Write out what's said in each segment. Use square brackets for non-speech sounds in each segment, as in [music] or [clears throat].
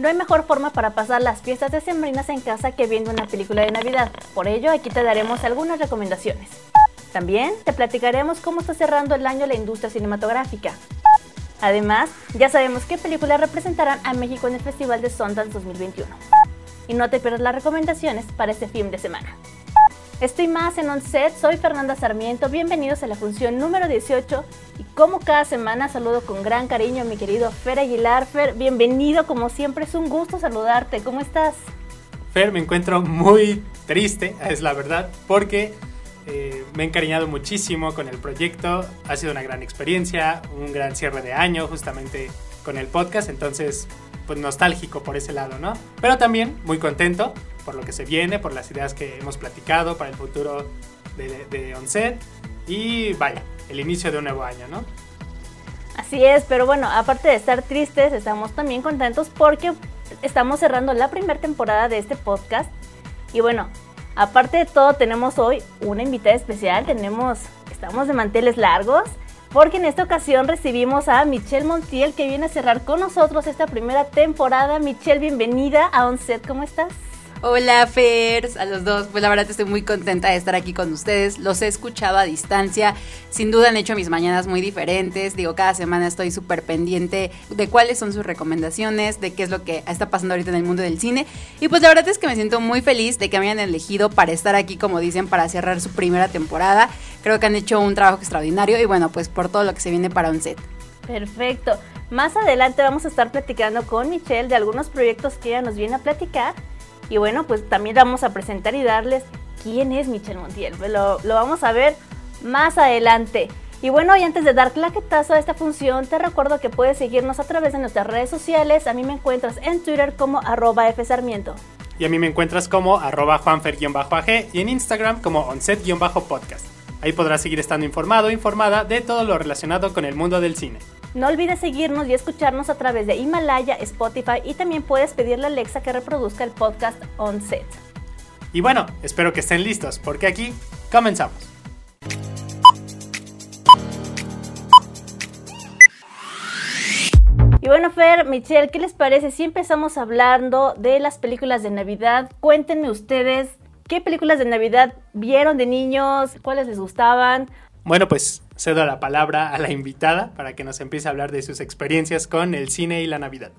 No hay mejor forma para pasar las fiestas decembrinas en casa que viendo una película de Navidad. Por ello, aquí te daremos algunas recomendaciones. También te platicaremos cómo está cerrando el año la industria cinematográfica. Además, ya sabemos qué películas representarán a México en el Festival de Sundance 2021. Y no te pierdas las recomendaciones para este fin de semana. Estoy más en Onset, soy Fernanda Sarmiento, bienvenidos a la función número 18 y como cada semana saludo con gran cariño a mi querido Fer Aguilar. Fer, bienvenido como siempre, es un gusto saludarte, ¿cómo estás? Fer, me encuentro muy triste, es la verdad, porque eh, me he encariñado muchísimo con el proyecto, ha sido una gran experiencia, un gran cierre de año justamente con el podcast, entonces pues nostálgico por ese lado, ¿no? Pero también muy contento por lo que se viene, por las ideas que hemos platicado para el futuro de, de Onset y vaya, el inicio de un nuevo año, ¿no? Así es, pero bueno, aparte de estar tristes, estamos también contentos porque estamos cerrando la primera temporada de este podcast y bueno, Aparte de todo, tenemos hoy una invitada especial. Tenemos, estamos de manteles largos, porque en esta ocasión recibimos a Michelle Montiel que viene a cerrar con nosotros esta primera temporada. Michelle, bienvenida a Onset. ¿Cómo estás? Hola Fers, a los dos. Pues la verdad estoy muy contenta de estar aquí con ustedes. Los he escuchado a distancia. Sin duda han hecho mis mañanas muy diferentes. Digo, cada semana estoy súper pendiente de cuáles son sus recomendaciones, de qué es lo que está pasando ahorita en el mundo del cine. Y pues la verdad es que me siento muy feliz de que me hayan elegido para estar aquí, como dicen, para cerrar su primera temporada. Creo que han hecho un trabajo extraordinario y bueno, pues por todo lo que se viene para un set. Perfecto. Más adelante vamos a estar platicando con Michelle de algunos proyectos que ella nos viene a platicar y bueno, pues también vamos a presentar y darles quién es Michelle Montiel. Lo, lo vamos a ver más adelante. Y bueno, y antes de dar claquetazo a esta función, te recuerdo que puedes seguirnos a través de nuestras redes sociales. A mí me encuentras en Twitter como arroba fsarmiento. Y a mí me encuentras como arroba juanfer-ag y en Instagram como onset-podcast. Ahí podrás seguir estando informado o informada de todo lo relacionado con el mundo del cine. No olvides seguirnos y escucharnos a través de Himalaya, Spotify y también puedes pedirle a Alexa que reproduzca el podcast On Set. Y bueno, espero que estén listos porque aquí comenzamos. Y bueno, Fer, Michelle, ¿qué les parece si empezamos hablando de las películas de Navidad? Cuéntenme ustedes qué películas de Navidad vieron de niños, cuáles les gustaban bueno, pues cedo la palabra a la invitada para que nos empiece a hablar de sus experiencias con el cine y la Navidad.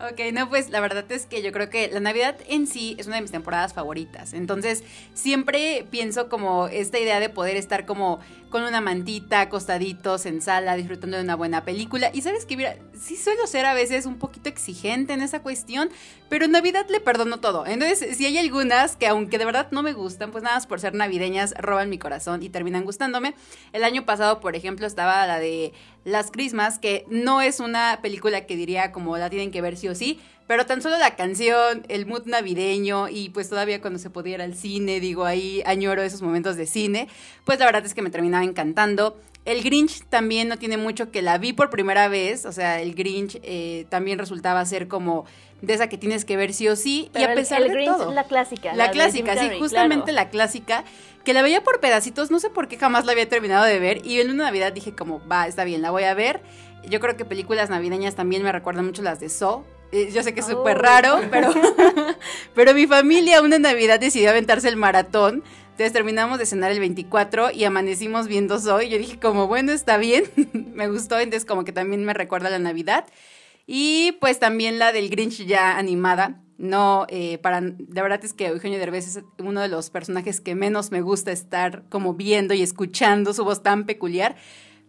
Ok, no, pues la verdad es que yo creo que la Navidad en sí es una de mis temporadas favoritas. Entonces, siempre pienso como esta idea de poder estar como con una mantita, acostaditos en sala, disfrutando de una buena película. Y sabes que, mira, sí suelo ser a veces un poquito exigente en esa cuestión, pero en Navidad le perdono todo. Entonces, si hay algunas que aunque de verdad no me gustan, pues nada más por ser navideñas, roban mi corazón y terminan gustándome. El año pasado, por ejemplo, estaba la de las Christmas, que no es una película que diría como la tienen que ver sí o sí, pero tan solo la canción, el mood navideño y pues todavía cuando se podía ir al cine, digo ahí añoro esos momentos de cine, pues la verdad es que me terminaba encantando. El Grinch también no tiene mucho que la vi por primera vez, o sea, el Grinch eh, también resultaba ser como de esa que tienes que ver sí o sí y a pesar el, de Grinch todo. Es la clásica. La, clásica, sí, justamente la clásica que la veía por pedacitos, no sé por qué jamás la había terminado de ver y en una Navidad dije como, va, está bien, la voy a ver. Yo creo que películas navideñas también me recuerdan mucho las de Saw. Eh, yo sé que es súper raro, pero, [laughs] [laughs] pero mi familia una Navidad decidió aventarse el maratón. Entonces terminamos de cenar el 24 y amanecimos viendo. Y yo dije como, bueno, está bien, [laughs] me gustó. Entonces como que también me recuerda la Navidad. Y pues también la del Grinch ya animada. No, eh, para, la verdad es que Eugenio Derbez es uno de los personajes que menos me gusta estar como viendo y escuchando su voz tan peculiar.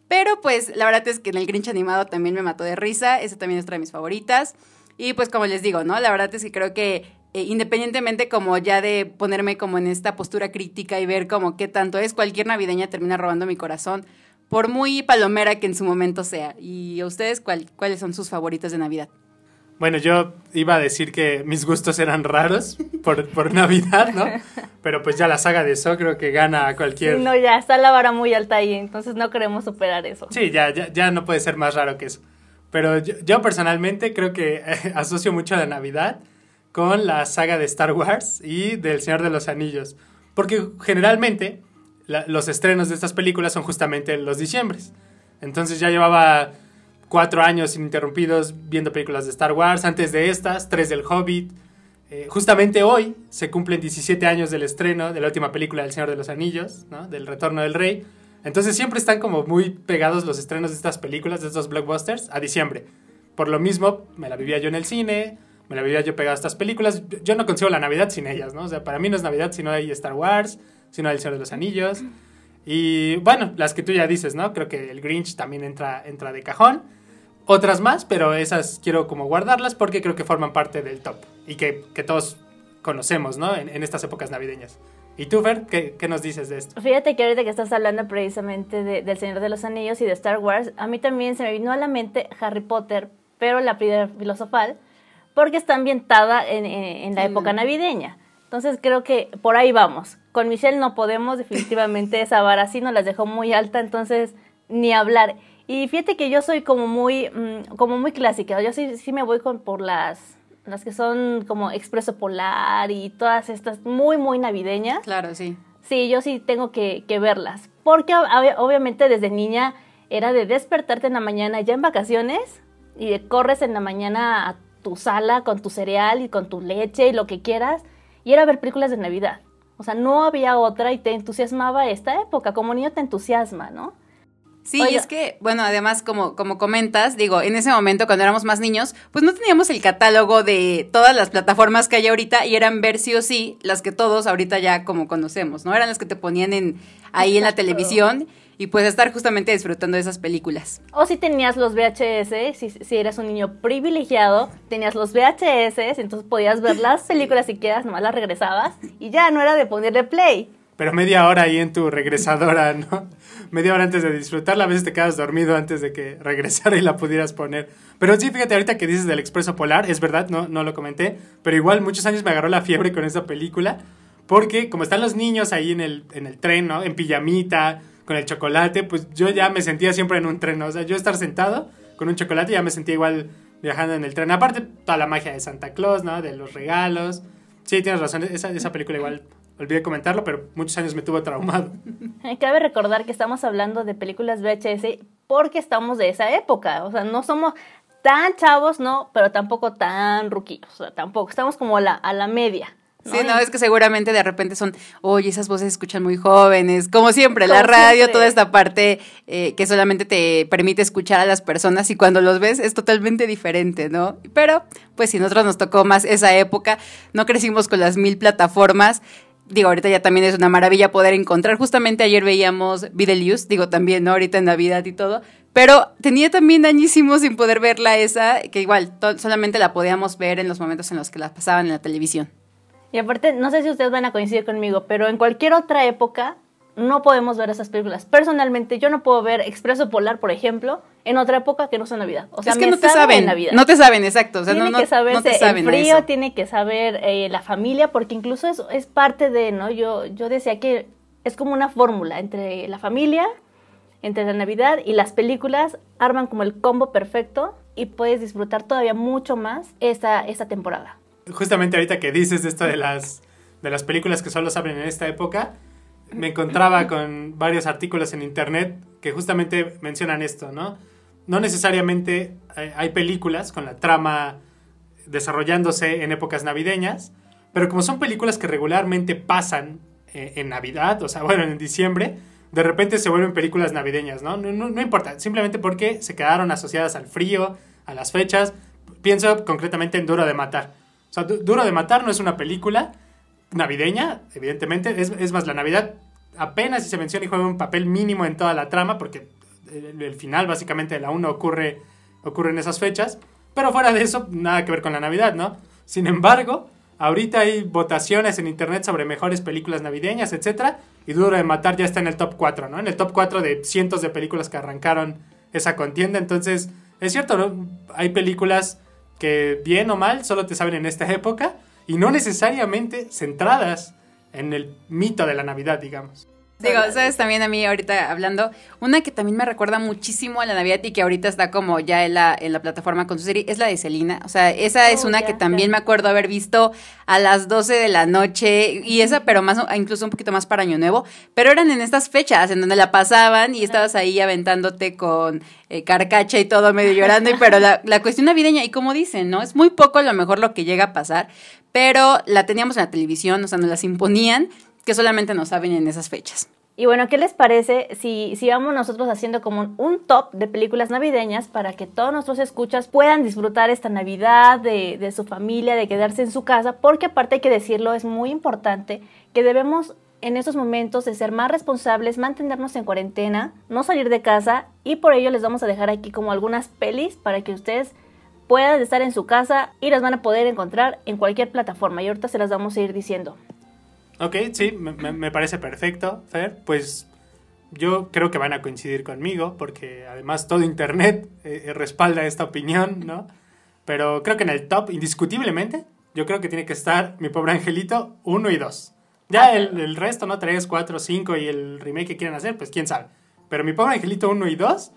Pero pues la verdad es que en el Grinch animado también me mató de risa. Esa también es otra de mis favoritas. Y pues como les digo, ¿no? La verdad es que creo que eh, independientemente como ya de ponerme como en esta postura crítica y ver como qué tanto es, cualquier navideña termina robando mi corazón por muy palomera que en su momento sea. ¿Y a ustedes cuáles son sus favoritos de Navidad? Bueno, yo iba a decir que mis gustos eran raros por, por Navidad, ¿no? [laughs] Pero pues ya la saga de eso creo que gana a cualquier... no, ya está la vara muy alta ahí, entonces no queremos superar eso. Sí, ya, ya, ya no puede ser más raro que eso. Pero yo, yo personalmente creo que [laughs] asocio mucho la Navidad con la saga de Star Wars y del Señor de los Anillos. Porque generalmente los estrenos de estas películas son justamente los diciembres. Entonces ya llevaba cuatro años ininterrumpidos viendo películas de Star Wars, antes de estas, tres del Hobbit. Eh, justamente hoy se cumplen 17 años del estreno de la última película del Señor de los Anillos, del Retorno del Rey. Entonces siempre están como muy pegados los estrenos de estas películas, de estos blockbusters, a diciembre. Por lo mismo, me la vivía yo en el cine, me la vivía yo pegado a estas películas. Yo no consigo la Navidad sin ellas, ¿no? O sea, para mí no es Navidad si no hay Star Wars, si no hay El Señor de los Anillos. Y bueno, las que tú ya dices, ¿no? Creo que el Grinch también entra, entra de cajón. Otras más, pero esas quiero como guardarlas porque creo que forman parte del top y que, que todos conocemos, ¿no? En, en, estas épocas navideñas. ¿Y tú, Fer, qué, qué, nos dices de esto? Fíjate que ahorita que estás hablando precisamente de, del Señor de los Anillos y de Star Wars, a mí también se me vino a la mente Harry Potter, pero la piedra filosofal, porque está ambientada en, en, en la época navideña. Entonces creo que por ahí vamos. Con Michelle no podemos, [laughs] definitivamente esa vara sí nos las dejó muy alta, entonces ni hablar. Y fíjate que yo soy como muy, mmm, como muy clásica. Yo sí, sí me voy con, por las, las que son como Expreso Polar y todas estas muy, muy navideñas. Claro, sí. Sí, yo sí tengo que, que verlas. Porque obviamente desde niña era de despertarte en la mañana ya en vacaciones y de corres en la mañana a tu sala con tu cereal y con tu leche y lo que quieras y era ver películas de Navidad. O sea, no había otra y te entusiasmaba esta época, como niño te entusiasma, ¿no? Sí, es que, bueno, además, como, como comentas, digo, en ese momento, cuando éramos más niños, pues no teníamos el catálogo de todas las plataformas que hay ahorita y eran ver sí o sí las que todos ahorita ya como conocemos, ¿no? Eran las que te ponían en, ahí Exacto. en la televisión y pues estar justamente disfrutando de esas películas. O si tenías los VHS, si, si eras un niño privilegiado, tenías los VHS, entonces podías ver las películas si quieras, nomás las regresabas y ya no era de ponerle play. Pero media hora ahí en tu regresadora, [laughs] ¿no? Media hora antes de disfrutarla, a veces te quedas dormido antes de que regresara y la pudieras poner. Pero sí, fíjate, ahorita que dices del Expreso Polar, es verdad, no, no lo comenté, pero igual muchos años me agarró la fiebre con esa película, porque como están los niños ahí en el, en el tren, ¿no? En pijamita, con el chocolate, pues yo ya me sentía siempre en un tren, o sea, yo estar sentado con un chocolate ya me sentía igual viajando en el tren. Aparte, toda la magia de Santa Claus, ¿no? De los regalos. Sí, tienes razón, esa, esa película igual olvidé comentarlo, pero muchos años me tuvo traumado. Cabe recordar que estamos hablando de películas VHS porque estamos de esa época, o sea, no somos tan chavos, no, pero tampoco tan ruquillos, o sea, tampoco, estamos como a la, a la media. ¿No? Sí, no, es que seguramente de repente son, oye, esas voces se escuchan muy jóvenes, como siempre, como la radio, siempre. toda esta parte eh, que solamente te permite escuchar a las personas y cuando los ves es totalmente diferente, ¿no? Pero, pues si nosotros nos tocó más esa época, no crecimos con las mil plataformas, digo, ahorita ya también es una maravilla poder encontrar. Justamente ayer veíamos Videlius, digo también, ¿no? Ahorita en Navidad y todo. Pero tenía también añísimos sin poder verla esa, que igual solamente la podíamos ver en los momentos en los que la pasaban en la televisión. Y aparte, no sé si ustedes van a coincidir conmigo, pero en cualquier otra época no podemos ver esas películas. Personalmente, yo no puedo ver Expreso Polar, por ejemplo, en otra época que no sea Navidad. O sea, es que no te saben, Navidad. no te saben, exacto. O sea, tiene no, que saber no te saben el frío, tiene que saber eh, la familia, porque incluso eso es parte de, ¿no? Yo, yo decía que es como una fórmula entre la familia, entre la Navidad y las películas, arman como el combo perfecto y puedes disfrutar todavía mucho más esta, esta temporada. Justamente ahorita que dices esto de las, de las películas que solo saben en esta época, me encontraba con varios artículos en internet que justamente mencionan esto, ¿no? No necesariamente hay películas con la trama desarrollándose en épocas navideñas, pero como son películas que regularmente pasan en Navidad, o sea, bueno, en diciembre, de repente se vuelven películas navideñas, ¿no? No, no, no importa, simplemente porque se quedaron asociadas al frío, a las fechas. Pienso concretamente en Duro de Matar. Duro de Matar no es una película, navideña, evidentemente. Es, es, más, la Navidad apenas si se menciona y juega un papel mínimo en toda la trama, porque el, el final básicamente de la 1 ocurre, ocurre en esas fechas. Pero fuera de eso, nada que ver con la Navidad, ¿no? Sin embargo, ahorita hay votaciones en internet sobre mejores películas navideñas, etc. Y Duro de Matar ya está en el top 4, ¿no? En el top 4 de cientos de películas que arrancaron esa contienda. Entonces, es cierto, ¿no? Hay películas que, bien o mal, solo te saben en esta época y no necesariamente centradas en el mito de la Navidad, digamos. Digo, sabes también a mí ahorita hablando, una que también me recuerda muchísimo a la Navidad y que ahorita está como ya en la, en la plataforma con su serie, es la de Selina. O sea, esa es oh, una que también me acuerdo haber visto a las 12 de la noche y esa, pero más, incluso un poquito más para Año Nuevo, pero eran en estas fechas en donde la pasaban y estabas ahí aventándote con eh, carcacha y todo medio llorando, y, pero la, la cuestión navideña, y como dicen, ¿no? Es muy poco a lo mejor lo que llega a pasar, pero la teníamos en la televisión, o sea, nos las imponían que solamente nos saben en esas fechas. Y bueno, ¿qué les parece si, si vamos nosotros haciendo como un, top de películas navideñas para que todos nuestros escuchas puedan disfrutar esta Navidad de, de su familia, de quedarse en su casa? Porque aparte hay que decirlo, es muy importante que debemos en estos momentos de ser más responsables, mantenernos en cuarentena, no salir de casa y por ello les vamos a dejar aquí como algunas pelis para que ustedes puedan estar en su casa y las van a poder encontrar en cualquier plataforma y ahorita se las vamos a ir diciendo. Ok, sí, me, parece perfecto, Fer. Pues yo creo que van a coincidir conmigo, porque además todo Internet eh, eh, respalda esta opinión, ¿no? Pero creo que en el top, indiscutiblemente, yo creo que tiene que estar Mi Pobre Angelito 1 y 2. Ya el, el, resto, ¿no? 3, 4, 5 y el remake que quieran hacer, pues quién sabe. Pero Mi Pobre Angelito 1 y 2,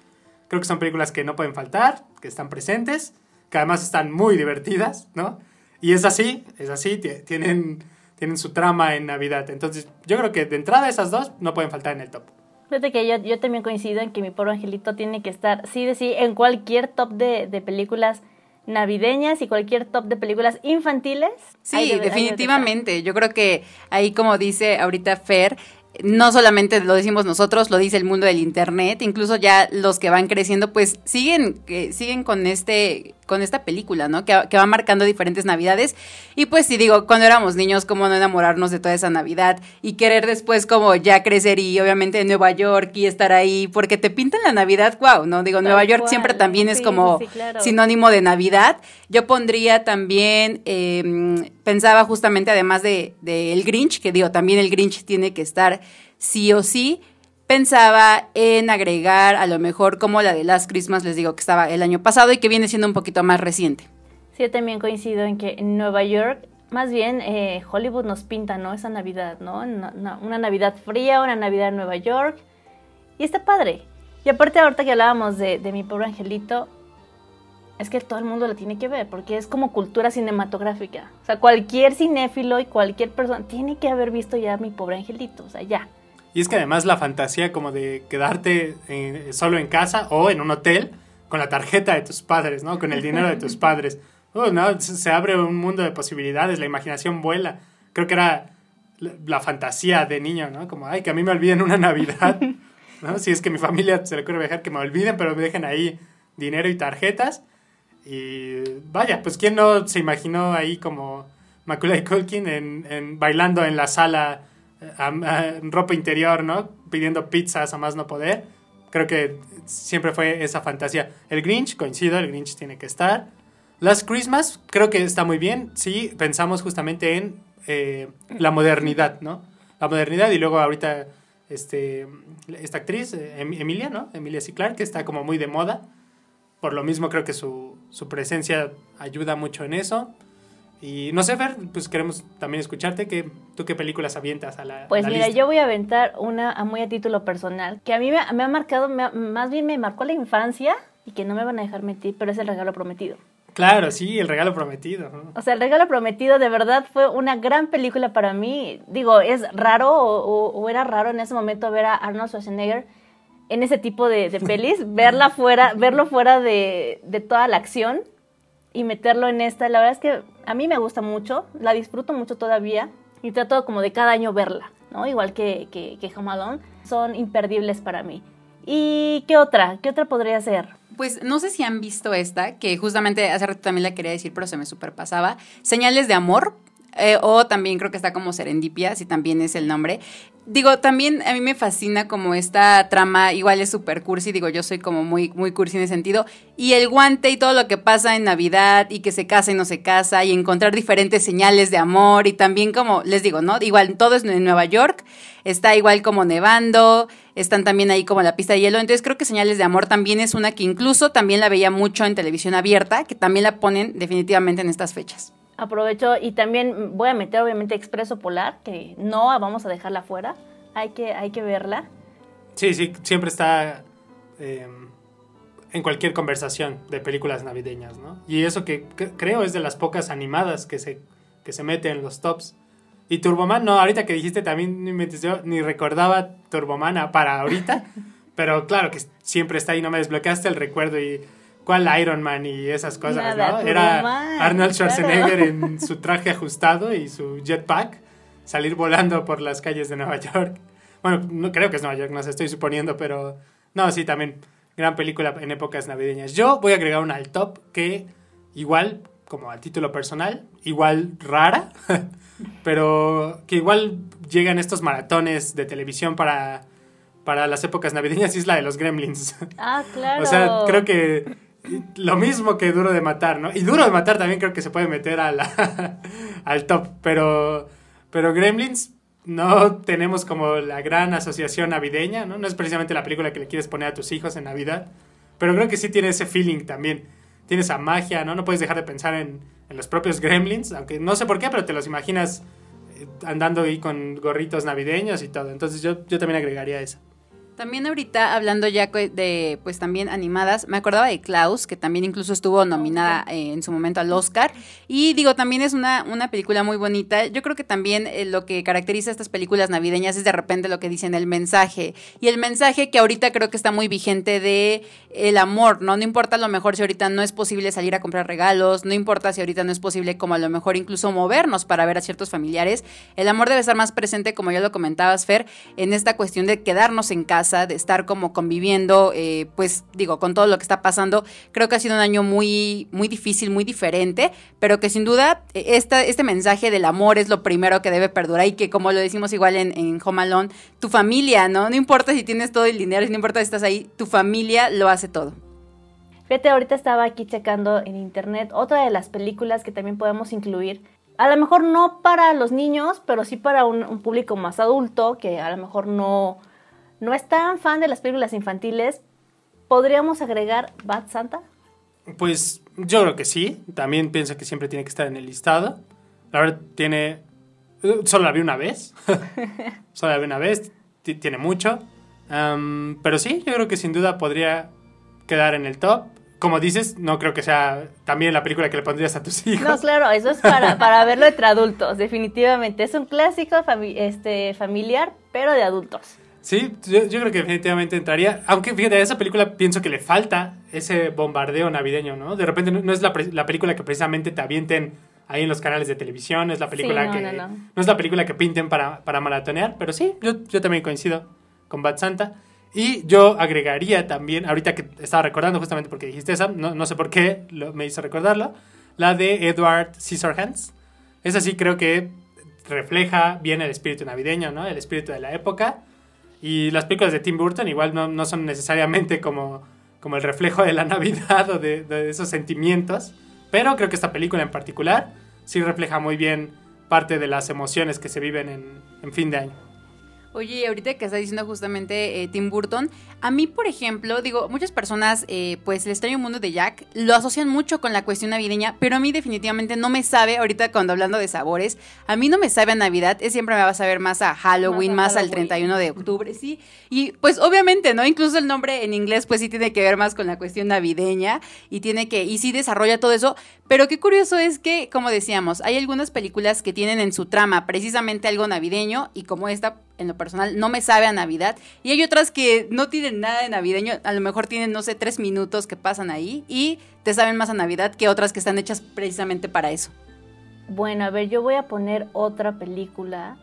creo que son películas que no pueden faltar, que están presentes, que además están muy divertidas, ¿no? Y es así, es así, tienen tienen su trama en Navidad. Entonces, yo creo que de entrada esas dos no pueden faltar en el top. Fíjate que yo, yo también coincido en que mi pobre angelito tiene que estar, sí de sí, en cualquier top de, de películas navideñas y cualquier top de películas infantiles. Sí, definitivamente. Yo creo que ahí, como dice ahorita Fer, no solamente lo decimos nosotros, lo dice el mundo del internet, incluso ya los que van creciendo, pues siguen, siguen con este, con esta película, ¿no? Que, que, va marcando diferentes navidades. Y pues si digo, cuando éramos niños, cómo no enamorarnos de toda esa Navidad y querer después como ya crecer y obviamente en Nueva York y estar ahí, porque te pintan la Navidad, wow, ¿no? Digo, Nueva York siempre también es como sinónimo de Navidad. Yo pondría también, eh, pensaba justamente además de, de El Grinch, que digo, también el Grinch tiene que estar sí o sí. Pensaba en agregar a lo mejor como la de Last Christmas, les digo que estaba el año pasado y que viene siendo un poquito más reciente. Sí, yo también coincido en que en Nueva York, más bien eh, Hollywood nos pinta, ¿no? Esa Navidad, ¿no? Una, Navidad fría, una Navidad en Nueva York. Y está padre. Y aparte ahorita que hablábamos de, de mi pobre angelito, es que todo el mundo la tiene que ver, porque es como cultura cinematográfica. O sea, cualquier cinéfilo y cualquier persona tiene que haber visto ya mi pobre angelito, o sea, ya. Y es que además la fantasía como de quedarte eh, solo en casa o en un hotel con la tarjeta de tus padres, ¿no? Con el dinero de tus [laughs] padres. Uh, no, se abre un mundo de posibilidades, la imaginación vuela. Creo que era la, fantasía de niño, ¿no? Como, ay, que a mí me olviden una Navidad, [laughs] ¿no? Si es que mi familia se le ocurre dejar que me olviden, pero me dejen ahí dinero y tarjetas. Y vaya, pues quién no se imaginó ahí como Macaulay Culkin en, en bailando en la sala ropa interior, ¿no? Pidiendo pizzas a más no poder. Creo que siempre fue esa fantasía. El Grinch, coincido, el Grinch tiene que estar. Last Christmas, creo que está muy bien. Sí, pensamos justamente en eh, la modernidad, ¿no? La modernidad y luego ahorita este, esta actriz, eh, Emilia, ¿no? Emilia Ciclar, que está como muy de moda. Por lo mismo creo que su, su presencia ayuda mucho en eso. Y no sé, Fer, pues queremos también escucharte. Que, ¿Tú qué películas avientas a la Pues mira, yo voy a aventar una a muy a título personal, que a mí me, ha marcado, más bien me marcó la infancia y que no me van a dejar mentir, pero es El Regalo Prometido. Claro, sí, El Regalo Prometido. O sea, El Regalo Prometido de verdad fue una gran película para mí. Digo, es raro o, era raro en ese momento ver a Arnold Schwarzenegger en ese tipo de, de pelis, [laughs] verla fuera, verlo fuera de, de toda la acción y meterlo en esta. La verdad es que a mí me gusta mucho, la disfruto mucho todavía y trato como de cada año verla, ¿no? Igual que, que, que son imperdibles para mí. ¿Y qué otra? ¿Qué otra podría ser? Pues no sé si han visto esta, que justamente hace rato también la quería decir, pero se me superpasaba. Señales de amor, eh, o también creo que está como Serendipia, si también es el nombre. Digo, también a mí me fascina como esta trama, igual es super cursi, digo, yo soy como muy, muy cursi en ese sentido. Y el guante y todo lo que pasa en Navidad y que se casa y no se casa y encontrar diferentes señales de amor y también como, les digo, ¿no? Igual todo es en Nueva York, está igual como nevando, están también ahí como la pista de hielo. Entonces creo que Señales de Amor también es una que incluso también la veía mucho en televisión abierta, que también la ponen definitivamente en estas fechas aprovecho y también voy a meter obviamente Expreso Polar, que no vamos a dejarla fuera. hay que, hay que verla. Sí, sí, siempre está em, en cualquier conversación de películas navideñas, ¿no? Y eso que, creo es de las pocas animadas que se, que se mete en los tops. Y Turboman, no, ahorita que dijiste también ni, yo ni recordaba Turboman para ahorita, [laughs] pero claro que siempre está ahí, no me desbloqueaste el recuerdo y cuál Iron Man y esas cosas, ¿no? Era Arnold Schwarzenegger en su traje ajustado y su jetpack salir volando por las calles de Nueva York. Bueno, no creo que es Nueva York, no sé, estoy suponiendo, pero no, sí, también gran película en épocas navideñas. Yo voy a agregar una al top que igual, como a título personal, igual rara, [laughs] pero que igual llegan estos maratones de televisión para, para las épocas navideñas y es la de los gremlins. Ah, claro. [laughs] o sea, creo que lo mismo que Duro de Matar, ¿no? Y Duro de Matar también creo que se puede meter a [laughs] al top, pero, pero Gremlins no tenemos como la gran asociación navideña, ¿no? No es precisamente la película que le quieres poner a tus hijos en Navidad, pero creo que sí tiene ese feeling también. Tiene esa magia, ¿no? No puedes dejar de pensar en, en los propios gremlins, aunque no sé por qué, pero te los imaginas eh, andando ahí con gorritos navideños y todo. Entonces yo, yo también agregaría eso. También ahorita hablando ya de pues también animadas, me acordaba de Klaus, que también incluso estuvo nominada eh, en su momento al Oscar. Y digo, también es una, una película muy bonita. Yo creo que también eh, lo que caracteriza a estas películas navideñas es de repente lo que dicen el mensaje. Y el mensaje que ahorita creo que está muy vigente de el amor, ¿no? No importa a lo mejor si ahorita no es posible salir a comprar regalos, no importa si ahorita no es posible como a lo mejor incluso movernos para ver a ciertos familiares. El amor debe estar más presente, como ya lo comentabas, Fer, en esta cuestión de quedarnos en casa de estar como conviviendo, eh, pues digo, con todo lo que está pasando. Creo que ha sido un año muy, muy difícil, muy diferente, pero que sin duda eh, esta, este mensaje del amor es lo primero que debe perdurar y que como lo decimos igual en, en Home Alone, tu familia, ¿no? No importa si tienes todo el dinero, no importa si estás ahí, tu familia lo hace todo. Fíjate, ahorita estaba aquí checando en internet otra de las películas que también podemos incluir. A lo mejor no para los niños, pero sí para un público más adulto que a lo mejor no, no es tan fan de las películas infantiles, ¿podríamos agregar Bad Santa? Pues yo creo que sí. También pienso que siempre tiene que estar en el listado. La verdad, tiene. Eh, solo la vi una vez. [laughs] solo la vi una vez. tiene mucho. pero sí, yo creo que sin duda podría quedar en el top. Como dices, no creo que sea también la película que le pondrías a tus hijos. No, claro, eso es para, [laughs] para verlo entre adultos, definitivamente. Es un clásico este, familiar, pero de adultos. Sí, yo, creo que definitivamente entraría. Aunque fíjate, a esa película pienso que le falta ese bombardeo navideño, ¿no? De repente no, es la, película que precisamente te avienten ahí en los canales de televisión, es la película que. No, es la película que pinten para, para maratonear, pero sí, yo, yo también coincido con Bad Santa. Y yo agregaría también, ahorita que estaba recordando justamente porque dijiste esa, no, no sé por qué me hizo recordarlo, la de Edward Scissorhands. Esa sí creo que refleja bien el espíritu navideño, ¿no? El espíritu de la época y las películas de Tim Burton igual no, no son necesariamente como, como el reflejo de la [laughs] Navidad o de, esos sentimientos, pero creo que esta película en particular sí refleja muy bien parte de las emociones que se viven en, en fin de año. Oye, ahorita que está diciendo justamente eh, Tim Burton, a mí, por ejemplo, digo, muchas personas, eh, pues el extraño mundo de Jack lo asocian mucho con la cuestión navideña, pero a mí definitivamente no me sabe, ahorita cuando hablando de sabores, a mí no me sabe a Navidad, es siempre me va a saber más a Halloween, más, al 31 de octubre, sí. Y pues obviamente, ¿no? Incluso el nombre en inglés, pues sí tiene que ver más con la cuestión navideña y tiene que, y sí desarrolla todo eso, pero qué curioso es que, como decíamos, hay algunas películas que tienen en su trama precisamente algo navideño y como esta en lo personal no me sabe a Navidad. Y hay otras que no tienen nada de navideño, a lo mejor tienen, no sé, tres minutos que pasan ahí y te saben más a Navidad que otras que están hechas precisamente para eso. Bueno, a ver, yo voy a poner otra película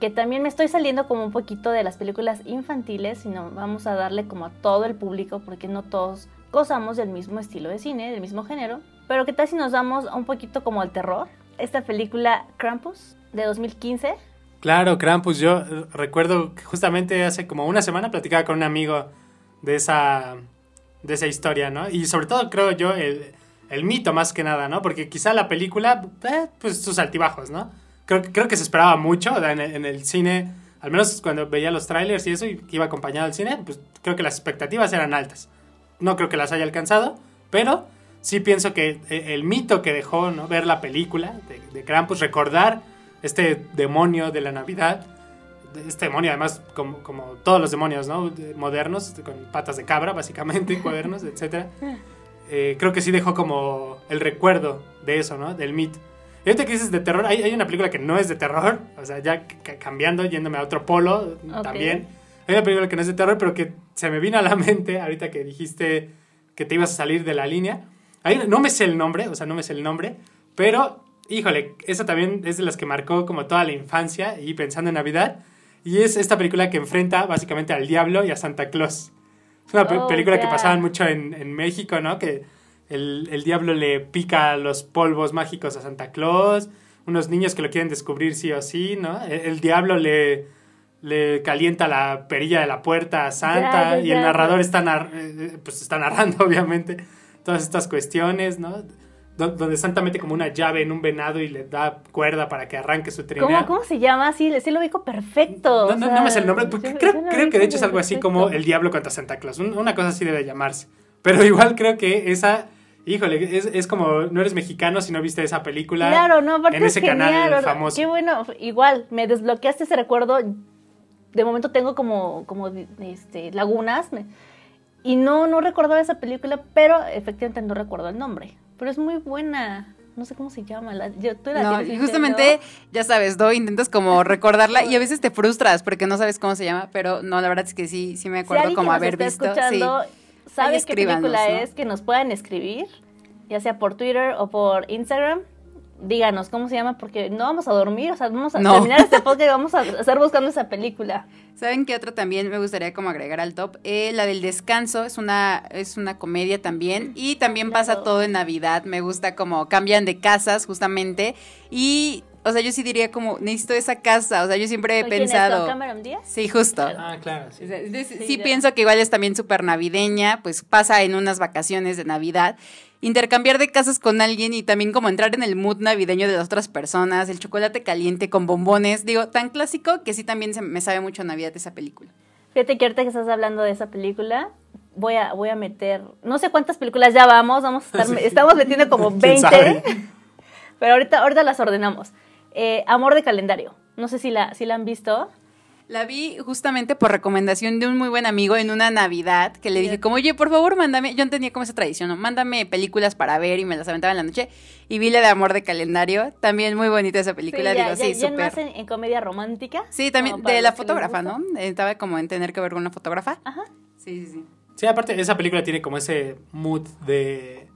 que también me estoy saliendo como un poquito de las películas infantiles, sino vamos a darle como a todo el público, porque no todos gozamos del mismo estilo de cine, del mismo género. Pero ¿qué tal si nos damos un poquito como al terror? Esta película Krampus de 2015 Claro, Krampus, yo recuerdo que justamente hace como una semana platicaba con un amigo de esa, de esa historia, ¿no? Y sobre todo creo yo el, el mito más que nada, ¿no? Porque quizá la película, eh, pues sus altibajos, ¿no? Creo, creo que se esperaba mucho en el, en el cine, al menos cuando veía los trailers y eso, y iba acompañado al cine, pues creo que las expectativas eran altas. No creo que las haya alcanzado, pero sí pienso que eh, el mito que dejó, ¿no? Ver la película de, de Krampus, recordar este demonio de la Navidad, este demonio, además, como, como todos los demonios, ¿no? Modernos, con patas de cabra, básicamente, [laughs] cuadernos, etc. Eh, creo que sí dejó como el recuerdo de eso, ¿no? Del mito. Y ahorita que dices de terror, hay, hay, una película que no es de terror, o sea, ya cambiando, yéndome a otro polo también. Hay una película que no es de terror, pero que se me vino a la [laughs] mente ahorita que dijiste que te ibas a salir de la línea. no me sé el nombre, o sea, no me sé el nombre, pero, híjole, esa también es de las que marcó como toda la infancia y pensando en Navidad. Y es esta película que enfrenta básicamente al diablo y a Santa Claus. Es una oh, película que pasaban mucho en, en México, ¿no? Que el, el, diablo le pica los polvos mágicos a Santa Claus. Unos niños que lo quieren descubrir sí o sí, ¿no? El, diablo le, le calienta la perilla de la puerta a Santa y el narrador está, eh, pues está narrando, [laughs] obviamente, todas estas cuestiones, ¿no? Donde Santa mete como una llave en un venado y le da cuerda para que arranque su trineo. ¿Cómo, ¿Cómo, se llama? Sí, sí lo digo perfecto. No, no, me sé el nombre. creo, creo que de hecho es algo así como El Diablo contra Santa Claus. Una cosa así debe llamarse. Pero igual creo que esa... Híjole, es, es como, no eres mexicano si no viste esa película claro, no, en ese canal famoso. Qué bueno, igual, me desbloqueaste ese recuerdo. De momento tengo como, como este, lagunas. y no, no recordaba esa película, pero efectivamente no recuerdo el nombre pero es muy buena. No sé cómo se llama. La, yo, tú la no, justamente, ya sabes, Do, intentas como [laughs] recordarla y a veces te frustras porque no sabes cómo se llama, pero no, la verdad es que sí, sí me acuerdo como haber visto. Escuchando, sí. ¿Sabe qué película es? Que nos puedan escribir, ya sea por Twitter o por Instagram díganos cómo se llama porque no vamos a dormir, o sea, vamos a terminar este podcast y vamos a estar buscando esa película. ¿Saben qué otra también me gustaría como agregar al top? Eh, la del descanso, es una, es una comedia también y también pasa todo en Navidad, me gusta como cambian de casas justamente y... O sea, yo sí diría como, necesito esa casa. O sea, yo siempre he pensado. Cameron Díaz? Sí, justo. Ah, claro. Sí, sí pienso que igual es también súper navideña, pues pasa en unas vacaciones de Navidad intercambiar de casas con alguien y también como entrar en el mood navideño de las otras personas, el chocolate caliente con bombones, digo, tan clásico que sí también se me sabe mucho a Navidad esa película. Fíjate que ahorita que estás hablando de esa película, voy a, voy a meter, no sé cuántas películas ya vamos, vamos a estar, [laughs] estamos metiendo como [laughs] 20, [laughs] pero ahorita, ahorita las ordenamos. Eh, Amor de calendario, no sé si la, si la han visto. La vi justamente por recomendación de un muy buen amigo en una Navidad que le dije como, oye, por favor, mándame, yo no tenía como esa tradición, ¿no? Mándame películas para ver y me las aventaba en la noche. Y vi la de Amor de Calendario, también muy bonita esa película, digo, sí, súper. en, en, comedia romántica? Sí, también de la fotógrafa, ¿no? Estaba como en tener que ver con una fotógrafa. Ajá. Sí, sí, sí. Sí, aparte, esa película tiene como ese mood de,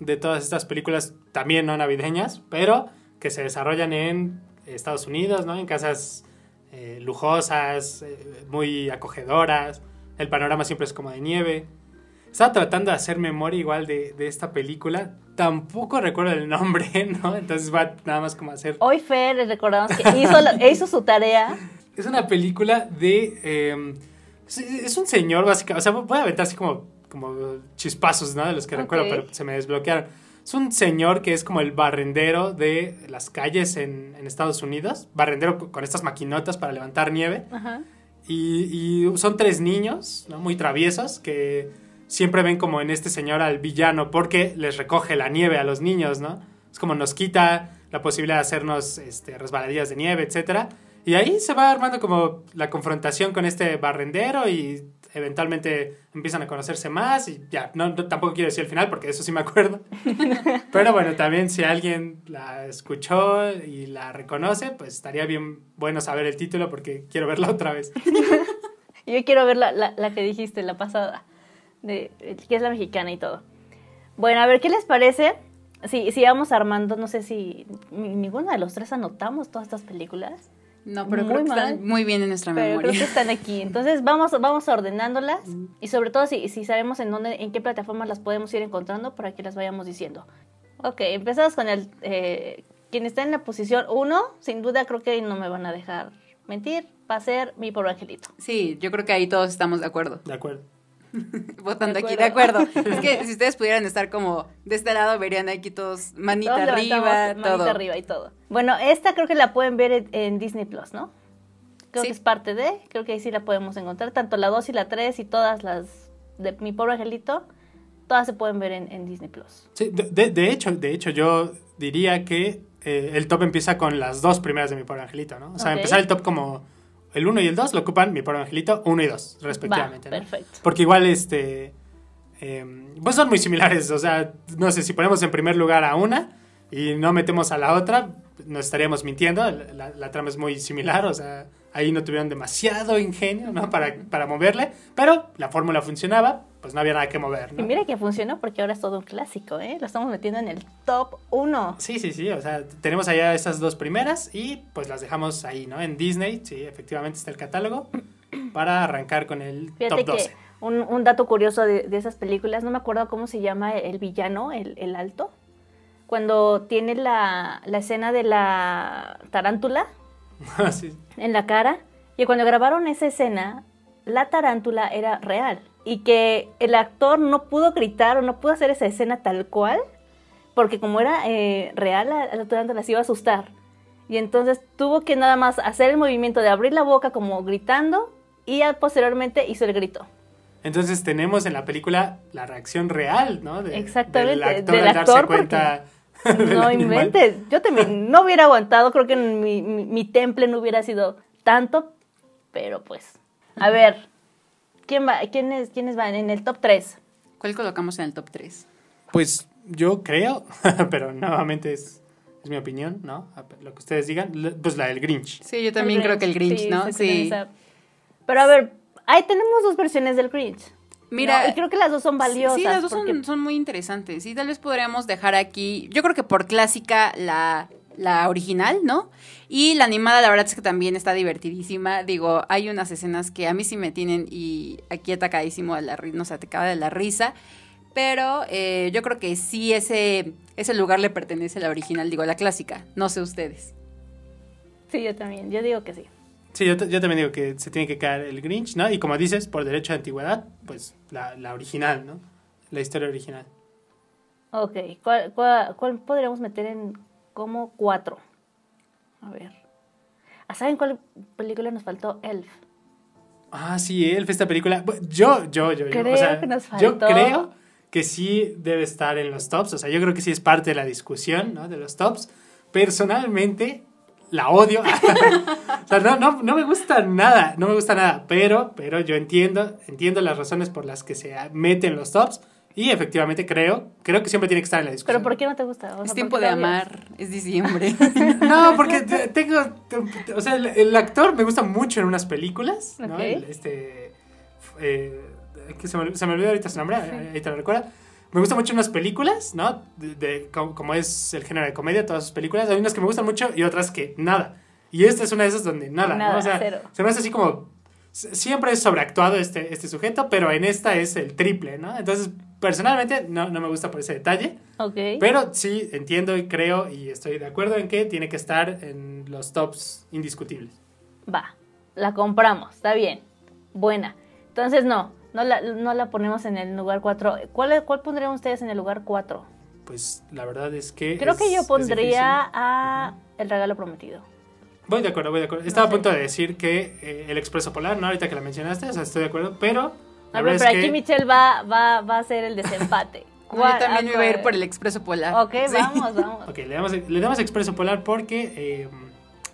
de todas estas películas, también no navideñas, pero que se desarrollan en Estados Unidos, ¿no? En casas eh, lujosas, eh, muy acogedoras. El panorama siempre es como de nieve. Estaba tratando de hacer memoria igual de, esta película. Tampoco recuerdo el nombre, [laughs] ¿no? Entonces va nada más como a hacer... Hoy Fer, les recordamos que hizo, hizo su tarea. Es una película de... Em, es, un señor, básicamente. O sea, voy a aventar así como, como chispazos, ¿no? De los que recuerdo, pero se me desbloquearon. Es un señor que es como el barrendero de las calles en, Estados Unidos. Barrendero con estas maquinotas para levantar nieve. Y, son tres niños, Muy traviesos, que siempre ven como en este señor al villano porque les recoge la nieve a los niños, ¿no? Es como nos quita la posibilidad de hacernos este, resbaladillas de nieve, etcétera. Y ahí se va armando como la confrontación con este barrendero y eventualmente empiezan a conocerse más y ya, no, tampoco quiero decir el final porque eso sí me acuerdo. [laughs] Pero bueno, también si alguien la escuchó y la reconoce, pues estaría bien bueno saber el título porque quiero verla [laughs] otra vez. [laughs] Yo quiero ver la, la, que dijiste, la pasada, de, que es la mexicana y todo. Bueno, a ver, ¿qué les parece? Si, si vamos armando, no sé si ninguno de los tres anotamos todas estas películas. No, pero muy creo que están muy bien en nuestra pero memoria. creo que están aquí. [laughs] Entonces vamos, vamos ordenándolas y sobre todo si, si sabemos en dónde, en qué plataformas las podemos ir encontrando para que las vayamos diciendo. Ok, empezamos con el eh, quien está en la posición 1, sin duda creo que no me van a dejar mentir, va a ser mi pobre angelito. Sí, yo creo que ahí todos estamos de acuerdo. De acuerdo. [laughs] votando aquí, de acuerdo. es que [laughs] si ustedes pudieran estar como de este lado, verían aquí todos manita arriba, todo. Manita arriba y todo. Bueno, esta creo que la pueden ver en, Disney Plus, ¿no? Creo que es parte de, creo que ahí sí la podemos encontrar, tanto la 2 y la 3 y todas las de Mi Pobre Angelito, todas se pueden ver en, Disney Plus. Sí, de, hecho, de hecho yo diría que eh, el top empieza con las dos primeras de Mi Pobre Angelito, ¿no? O sea, empezar el top como el 1 y el 2 lo ocupan mi pobre angelito 1 y 2, respectivamente. Va, perfecto. Porque igual, este, eh, pues son muy similares, o sea, no sé, si ponemos en primer lugar a una y no metemos a la otra, nos estaríamos mintiendo, la, la trama es muy similar, o sea, ahí no tuvieron demasiado ingenio, ¿no? Para, para moverle, pero la fórmula funcionaba, pues no había nada que mover, ¿no? Y mira que funcionó porque ahora es todo un clásico, ¿eh? Lo estamos metiendo en el top 1. Sí, sí, sí, o sea, tenemos allá esas dos primeras y pues las dejamos ahí, ¿no? En Disney, sí, efectivamente está el catálogo [clears throat] para arrancar con el top 12. Que un, un, dato curioso de, de, esas películas, no me acuerdo cómo se llama el villano, el, el alto, cuando tiene la, la escena de la tarántula [laughs] sí. en la cara, y cuando grabaron esa escena, la tarántula era real y que el actor no pudo gritar o no pudo hacer esa escena tal cual, porque como era eh, real, la, la tarántula se iba a asustar. Y entonces tuvo que nada más hacer el movimiento de abrir la boca como gritando y ya posteriormente hizo el grito. Entonces tenemos en la película la reacción real, ¿no? De, Exactamente, del actor, del actor darse cuenta [laughs] no inventes. Yo también [laughs] no hubiera aguantado, creo que mi, mi, mi, temple no hubiera sido tanto, pero pues. A ver, ¿quién va, quiénes, ¿quiénes van en el top 3? ¿Cuál colocamos en el top 3? Pues yo creo, [laughs] pero nuevamente es, es mi opinión, ¿no? Lo que ustedes digan, pues la del Grinch. Sí, yo también creo que el Grinch, sí, ¿no? Sí. Pero a ver, ahí tenemos dos versiones del Grinch. Mira, no, y creo que las dos son valiosas. Sí, las dos porque... son, son, muy interesantes. Y tal vez podríamos dejar aquí, yo creo que por clásica la, la original, ¿no? Y la animada, la verdad es que también está divertidísima. Digo, hay unas escenas que a mí sí me tienen y aquí atacadísimo de la risa, no sé, atacada de la risa. Pero eh, yo creo que sí ese, ese lugar le pertenece a la original, digo, a la clásica. No sé ustedes. Sí, yo también. Yo digo que sí. Sí, yo, yo, también digo que se tiene que caer el Grinch, ¿no? Y como dices, por derecho de antigüedad, pues la, la original, ¿no? La historia original. Ok, ¿cuál, cuál, cuál podríamos meter en como cuatro? A ver. ¿Saben cuál película nos faltó? Elf. Ah, sí, Elf, esta película. Yo, yo, yo, creo yo. O sea, que nos faltó. yo creo que sí debe estar en los tops. O sea, yo creo que sí es parte de la discusión, ¿no? De los tops. Personalmente, la odio. [laughs] o sea, no, no, no, me gusta nada, no me gusta nada, pero, pero yo entiendo, entiendo las razones por las que se meten los tops y efectivamente creo, creo que siempre tiene que estar en la discusión. ¿Pero por qué no te gusta? O sea, es tiempo de amar, es diciembre. [laughs] [laughs] no, porque tengo, o sea, el, el, actor me gusta mucho en unas películas, ¿no? Okay. El, este, eh, que se me, se me olvidó ahorita su nombre, ahí te lo recuerda. Me gusta mucho unas películas, ¿no? De, de, como, como, es el género de comedia, todas sus películas. Hay unas que me gustan mucho y otras que nada. Y esta es una de esas donde nada, nada ¿no? O sea, cero. se me hace así como... Siempre es sobreactuado este, este sujeto, pero en esta es el triple, ¿no? Entonces, personalmente, no, no me gusta por ese detalle. Ok. Pero sí, entiendo y creo y estoy de acuerdo en que tiene que estar en los tops indiscutibles. Va, la compramos, está bien. Buena. Entonces, no, no la, no la ponemos en el lugar 4. ¿Cuál, ¿Cuál pondrían ustedes en el lugar 4? Pues la verdad es que. Creo es, que yo pondría a El Regalo Prometido. Voy de acuerdo, voy de acuerdo. Estaba no sé. a punto de decir que eh, El Expreso Polar, ¿no? Ahorita que la mencionaste, o sea, estoy de acuerdo, pero. A ver, pero aquí que... Michelle va, va, va a hacer el desempate. no, [laughs] yo también me iba a ir por el Expreso Polar. Ok, sí. vamos, [laughs] vamos. Ok, le damos, le damos Expreso Polar porque. Eh,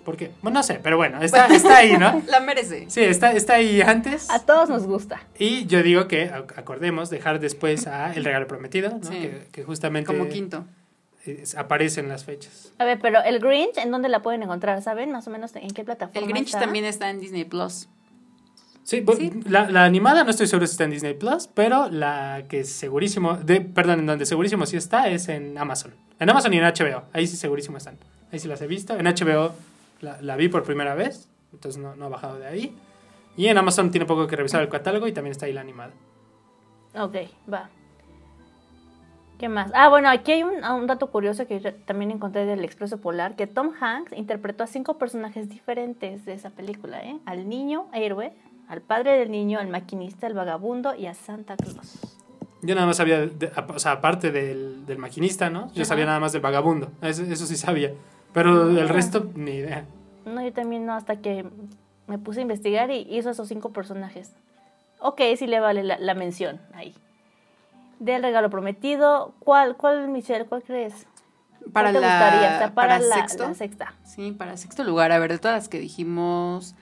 porque, bueno, no sé, pero bueno, está, está ahí, ¿no? [laughs] La merece. Sí, está, está ahí antes. A todos nos gusta. Y yo digo que, acordemos, dejar después a El Regalo Prometido, ¿no? Sí. Que, que, justamente... Como quinto. Es, aparece en las fechas. A ver, pero el Grinch, ¿en dónde la pueden encontrar? ¿Saben más o menos en qué plataforma El Grinch está? también está en Disney Plus. Sí, sí. La, la, animada no estoy seguro si está en Disney Plus, pero la que segurísimo, de, perdón, en donde segurísimo sí está es en Amazon. En Amazon y en HBO, ahí sí segurísimo están. Ahí sí las he visto. En HBO la, la, vi por primera vez, entonces no, no, ha bajado de ahí. Y en Amazon tiene poco que revisar el catálogo y también está ahí la animada. Ok, va. ¿Qué más? Ah, bueno, aquí hay un, un, dato curioso que yo también encontré del Expreso Polar, que Tom Hanks interpretó a cinco personajes diferentes de esa película, ¿eh? Al niño héroe, al padre del niño, al maquinista, al vagabundo y a Santa Claus. Yo nada más sabía, de, o sea, aparte del, del maquinista, ¿no? Yo Ajá. sabía nada más del vagabundo, eso, eso sí sabía. Pero del resto, ni idea. No, yo también no, hasta que me puse a investigar y hizo esos cinco personajes. Ok, sí le vale la, la mención ahí. Del regalo prometido, ¿cuál, cuál Michelle, cuál crees? Para ¿Cuál te la, gustaría? O sea, para, para la, sexto. la, sexta. Sí, para sexto lugar. A ver, de todas las que dijimos,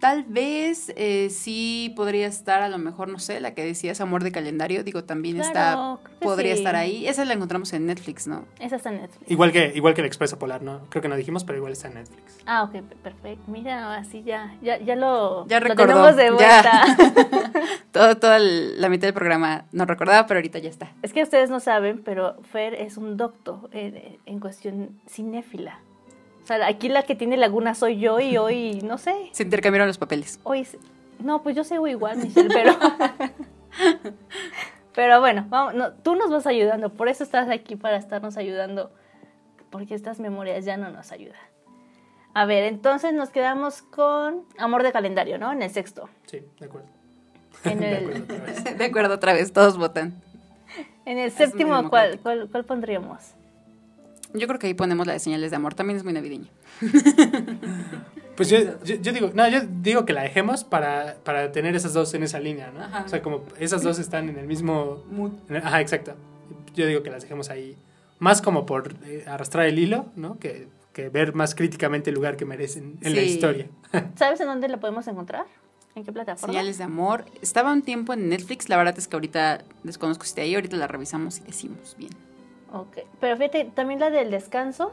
Tal vez eh, sí podría estar, a lo mejor, no sé, la que decías Amor de Calendario, digo, también está, podría estar ahí. Esa la encontramos en Netflix, ¿no? Esa está en Netflix. Igual que, igual que el Expreso Polar, ¿no? Creo que no dijimos, pero igual está en Netflix. Ah, ok, perfecto. Mira, así ya, ya, ya lo, ya lo tenemos de vuelta. [laughs] Todo, toda la mitad del programa no recordaba, pero ahorita ya está. Es que ustedes no saben, pero Fer es un doctor en, en cuestión cinéfila. O sea, aquí la que tiene laguna soy yo y hoy, no sé. Se intercambiaron los papeles. Hoy, no, pues yo sigo igual, Michelle, pero... [laughs] pero bueno, vamos, no, tú nos vas ayudando, por eso estás aquí para estarnos ayudando, porque estas memorias ya no nos ayudan. A ver, entonces nos quedamos con Amor de Calendario, ¿no? En el sexto. Sí, de acuerdo. En [laughs] el... de, acuerdo otra vez. [laughs] de acuerdo otra vez, todos votan. En el séptimo, ¿cuál, cuál, cuál pondríamos? Yo creo que ahí ponemos la de señales de amor, también es muy navideña. [laughs] Pues yo, yo, digo, no, yo digo que la dejemos para, para tener esas dos en esa línea, ¿no? Ajá. O sea, como esas dos están en el mismo... Mood. el- ajá, exacto. Yo digo que las dejemos ahí. Más como por eh, arrastrar el hilo, ¿no? Que, que ver más críticamente el lugar que merecen en la Sí. historia. [laughs] ¿Sabes en dónde la podemos encontrar? ¿En qué plataforma? Señales de amor. Estaba un tiempo en Netflix, la verdad es que ahorita desconozco si está ahí, ahorita la revisamos y decimos bien. Ok, pero fíjate, también la del descanso.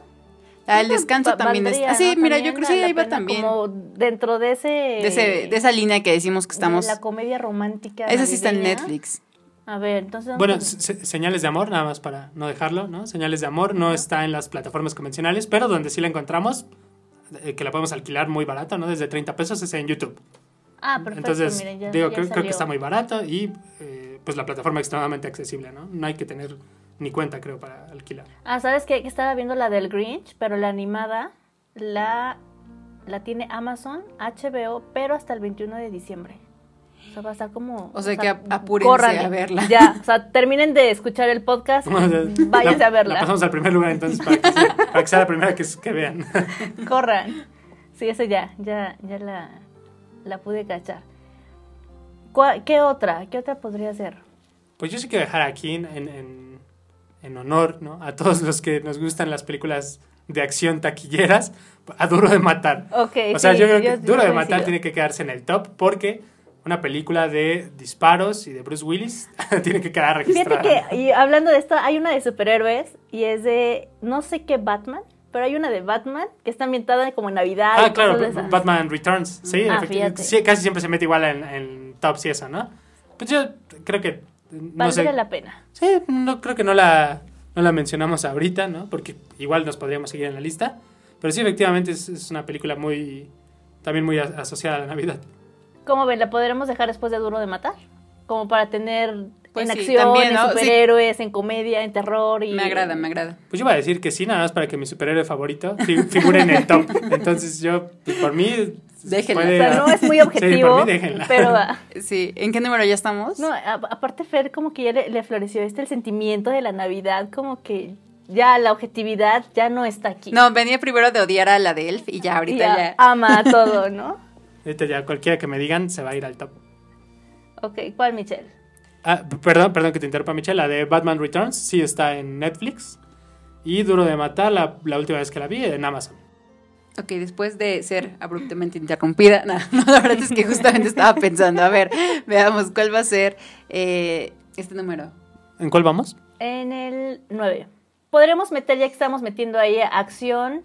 La del descanso Va- también valdría, es. Ah, sí, ¿no? mira, yo creo que sí, ahí la va también. Como dentro de ese... De, ese, de esa línea que decimos que estamos. de la comedia romántica. Esa sí está en. Netflix. A ver, entonces... Bueno, a- se- señales de amor, nada más para no dejarlo, ¿no? Señales de amor no está en las plataformas convencionales, pero donde sí la encontramos, eh, que la podemos alquilar muy barato, ¿no? Desde 30 pesos es en YouTube. ah, perfecto, Entonces, miren, ya, digo, ya creo, creo que está muy barato y eh, pues la plataforma extremadamente accesible, ¿no? No hay que tener ni cuenta, creo, para alquilar. Ah, ¿sabes qué? Que estaba viendo la del Grinch, pero la animada la, la tiene Amazon, HBO, pero hasta el 21 de diciembre. O sea, va a estar como... O sea, que ap- apúrense córranle. a verla. Ya, o sea, terminen de escuchar el podcast, [laughs] váyanse la, a verla. La pasamos al primer lugar entonces para que, sea, para que sea la primera que, que vean. [laughs] Corran. Sí, eso ya, ya, ya la, la pude cachar. ¿Cuál- ¿Qué otra? ¿Qué otra podría ser? Pues yo sí quiero dejar aquí en, en, en- honor ¿no? a todos los que nos gustan las películas de acción taquilleras, a Duro de Matar. Ok, O sea, sí, yo creo que yo- Duro de Matar tiene que quedarse en el top porque una película de disparos y de Bruce Willis [laughs] tiene que quedar registrada. Fíjate que, y hablando de esto, hay una de superhéroes y es de no sé qué Batman, pero hay una de Batman que está ambientada como en Navidad. Ah, claro. Batman Returns. Sí, Ah. Sí, casi siempre se mete igual en, en tops y eso, ¿no? Pues yo creo que. No sé. Valdría la pena. Sí, no creo que no la, no la mencionamos ahorita, ¿no? Porque igual nos podríamos seguir en la lista. Pero sí, efectivamente, es, es una película muy. También muy asociada a la Navidad. ¿Cómo ven? ¿La podremos dejar después de Duro de Matar? Como para tener Pues en sí, acción, también, en ¿no? Sí. superhéroes, en comedia, en terror y... Me agrada, me agrada. Pues yo iba a decir que sí, nada más para que mi superhéroe favorito fi- figure en el top. Entonces yo, pues por mí. Déjenla. O sea, no es muy [laughs] Sí, objetivo, déjenla. pero va. [laughs] Sí, ¿en qué número ya estamos? No, a- aparte Fer como que ya le, le floreció este el sentimiento de la Navidad, como que ya la objetividad ya no está aquí. No, venía primero de odiar a la de Elf y ya Y ahorita ya ya. ama todo, ¿no? [laughs] Ahorita ya cualquiera que me digan se va a ir al top. Ok, ¿cuál Michelle? Ah, perdón, perdón que te interrumpa, Michelle. La de Batman Returns sí está en Netflix. Y Duro de Matar, la, la última vez que la vi, en Amazon. Ok, después de ser abruptamente interrumpida, [laughs] no, no, la verdad es que justamente estaba pensando, a ver, veamos cuál va a ser eh, este número. ¿En cuál vamos? En el 9. Podremos meter, ya que estamos metiendo ahí acción,